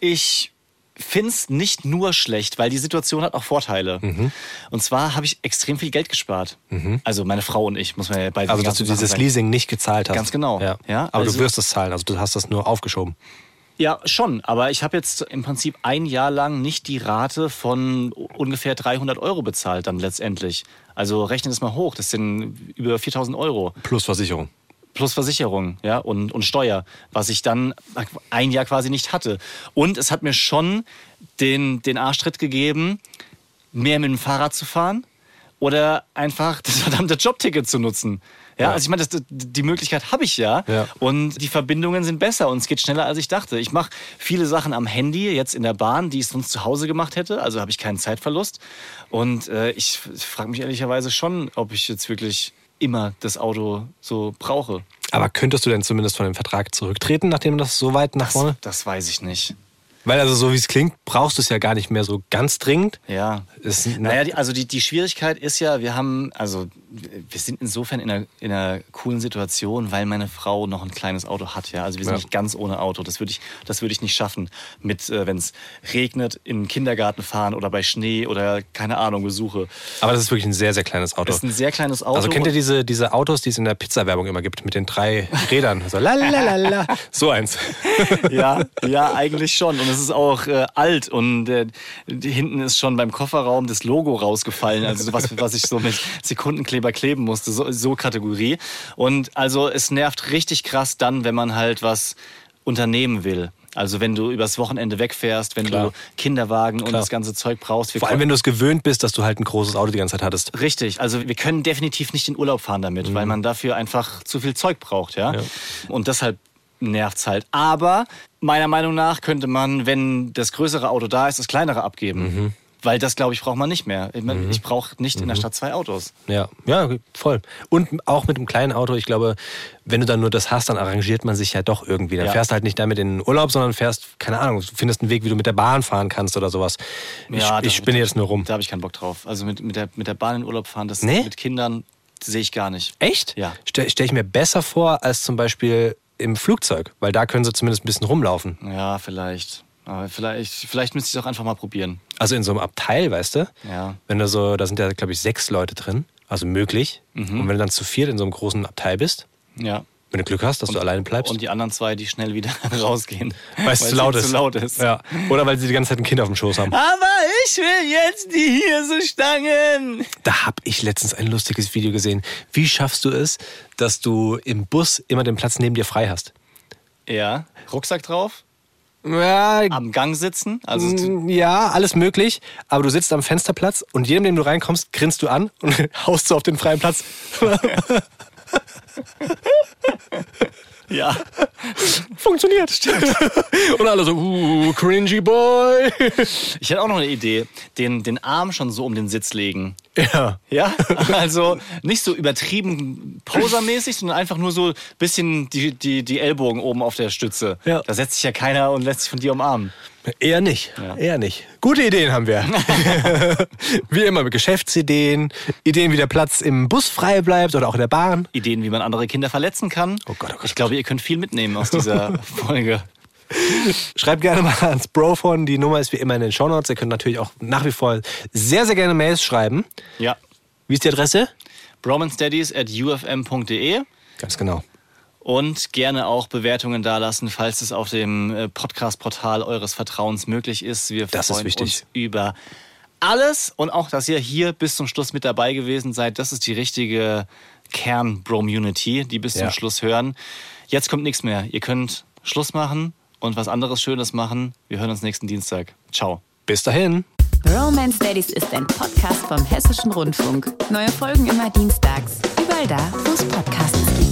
ich finde es nicht nur schlecht, weil die Situation hat auch Vorteile. Und zwar habe ich extrem viel Geld gespart. Also meine Frau und ich, muss man ja bei Also, dass du dieses sagen. Leasing nicht gezahlt hast. Ganz genau. Ja. Ja, Aber also- du wirst es zahlen. Also, du hast das nur aufgeschoben. Ja, schon. Aber ich habe jetzt im Prinzip ein Jahr lang nicht die Rate von ungefähr 300 Euro bezahlt dann letztendlich. Also rechne das mal hoch. Das sind über 4000 Euro. Plus Versicherung. Plus Versicherung ja, und, und Steuer, was ich dann ein Jahr quasi nicht hatte. Und es hat mir schon den, den Arschtritt gegeben, mehr mit dem Fahrrad zu fahren oder einfach das verdammte Jobticket zu nutzen. Ja, Ja. also ich meine, das, die Möglichkeit habe ich ja. Ja. Und die Verbindungen sind besser und es geht schneller, als ich dachte. Ich mache viele Sachen am Handy, jetzt in der Bahn, die ich sonst zu Hause gemacht hätte. Also habe ich keinen Zeitverlust. Und äh, ich frage mich ehrlicherweise schon, ob ich jetzt wirklich immer das Auto so brauche. Aber könntest du denn zumindest von dem Vertrag zurücktreten, nachdem das so weit nach Das, vorne? das weiß ich nicht. Weil also so wie es klingt, brauchst du es ja gar nicht mehr so ganz dringend. Ja. Ist, Naja, die, also die, die Schwierigkeit ist ja, wir haben, also wir sind insofern in einer, in einer coolen Situation, weil meine Frau noch ein kleines Auto hat. Ja? Also wir sind Ja. nicht ganz ohne Auto. Das würde ich, das würde ich nicht schaffen. Mit, äh, wenn es regnet, in den Kindergarten fahren oder bei Schnee oder keine Ahnung, Besuche. Aber das ist wirklich ein sehr, sehr kleines Auto. Das ist ein sehr kleines Auto. Also kennt ihr diese, diese Autos, die es in der Pizza-Werbung immer gibt, mit den drei *laughs* Rädern? So, lalalala. *laughs* so eins. *laughs* ja, ja, eigentlich schon. Und es ist auch äh, alt und äh, hinten ist schon beim Kofferraum das Logo rausgefallen, also was, was ich so mit Sekundenkleber kleben musste, so, so Kategorie. Und also es nervt richtig krass dann, wenn man halt was unternehmen will. Also wenn du übers Wochenende wegfährst, wenn Klar. du Kinderwagen und Klar. das ganze Zeug brauchst. Vor allem, wenn du es gewöhnt bist, dass du halt ein großes Auto die ganze Zeit hattest. Richtig, also wir können definitiv nicht in Urlaub fahren damit, weil man dafür einfach zu viel Zeug braucht, ja. Ja. Und deshalb nervt's halt. Aber meiner Meinung nach könnte man, wenn das größere Auto da ist, das kleinere abgeben. Weil das, glaube ich, braucht man nicht mehr. Ich, mein, ich brauche nicht in der Stadt zwei Autos. Ja, ja, voll. Und auch mit einem kleinen Auto, ich glaube, wenn du dann nur das hast, dann arrangiert man sich ja doch irgendwie. Dann Ja. fährst du halt nicht damit in den Urlaub, sondern fährst, keine Ahnung, du findest einen Weg, wie du mit der Bahn fahren kannst oder sowas. Ich, Ja, ich spinne jetzt nur rum. Da habe ich keinen Bock drauf. Also mit, mit, der, mit der Bahn in Urlaub fahren, das Nee? mit Kindern sehe ich gar nicht. Echt? Ja. Stelle stell ich mir besser vor als zum Beispiel im Flugzeug, weil da können sie zumindest ein bisschen rumlaufen. Ja, vielleicht. Aber vielleicht, vielleicht müsste ich es auch einfach mal probieren. Also in so einem Abteil, weißt du? Ja. Wenn du so, da sind ja, glaube ich, sechs Leute drin, also möglich. Und wenn du dann zu viert in so einem großen Abteil bist, Ja. wenn du Glück hast, dass du alleine bleibst, Und die anderen zwei, die schnell wieder *laughs* rausgehen. weil es zu laut ist. Zu laut ist. Ja. Oder weil sie die ganze Zeit ein Kind auf dem Schoß haben. Aber ich will jetzt die hier so Stangen. Da habe ich letztens ein lustiges Video gesehen. Wie schaffst du es, dass du im Bus immer den Platz neben dir frei hast? Ja. Rucksack drauf, Ja, am Gang sitzen. Also Mm, ja, alles möglich. Aber du sitzt am Fensterplatz und jedem, dem du reinkommst, grinst du an und *laughs* haust so auf den freien Platz. *laughs* ja. Funktioniert. *laughs* und alle so, uh, cringy boy. Ich hätte auch noch eine Idee. Den, den Arm schon so um den Sitz legen. Ja. Ja, also nicht so übertrieben posermäßig, sondern einfach nur so ein bisschen die, die, die Ellbogen oben auf der Stütze. Ja. Da setzt sich ja keiner und lässt sich von dir umarmen. Eher nicht. Ja. Eher nicht. Gute Ideen haben wir. *laughs* wie immer mit Geschäftsideen, Ideen, wie der Platz im Bus frei bleibt oder auch in der Bahn. Ideen, wie man andere Kinder verletzen kann. Oh Gott, oh Gott, ich glaube, ihr könnt viel mitnehmen aus dieser *laughs* Folge. *laughs* Schreibt gerne mal ans Brofon. Die Nummer ist wie immer in den Shownotes. Ihr könnt natürlich auch nach wie vor sehr, sehr gerne Mails schreiben. Ja. Wie ist die Adresse? bromanstudies at ufm.de Ganz genau. und gerne auch Bewertungen dalassen, falls es auf dem äh, Podcast-Portal eures Vertrauens möglich ist. Wir Das ist freuen wichtig. uns über alles und auch, dass ihr hier bis zum Schluss mit dabei gewesen seid. Das ist die richtige Kern-Bromunity, die bis Ja. zum Schluss hören. Jetzt kommt nichts mehr. Ihr könnt Schluss machen und was anderes Schönes machen. Wir hören uns nächsten Dienstag. Ciao. Bis dahin. Romance Daddies ist ein Podcast vom Hessischen Rundfunk. Neue Folgen immer dienstags. Überall da, wo es Podcasts gibt.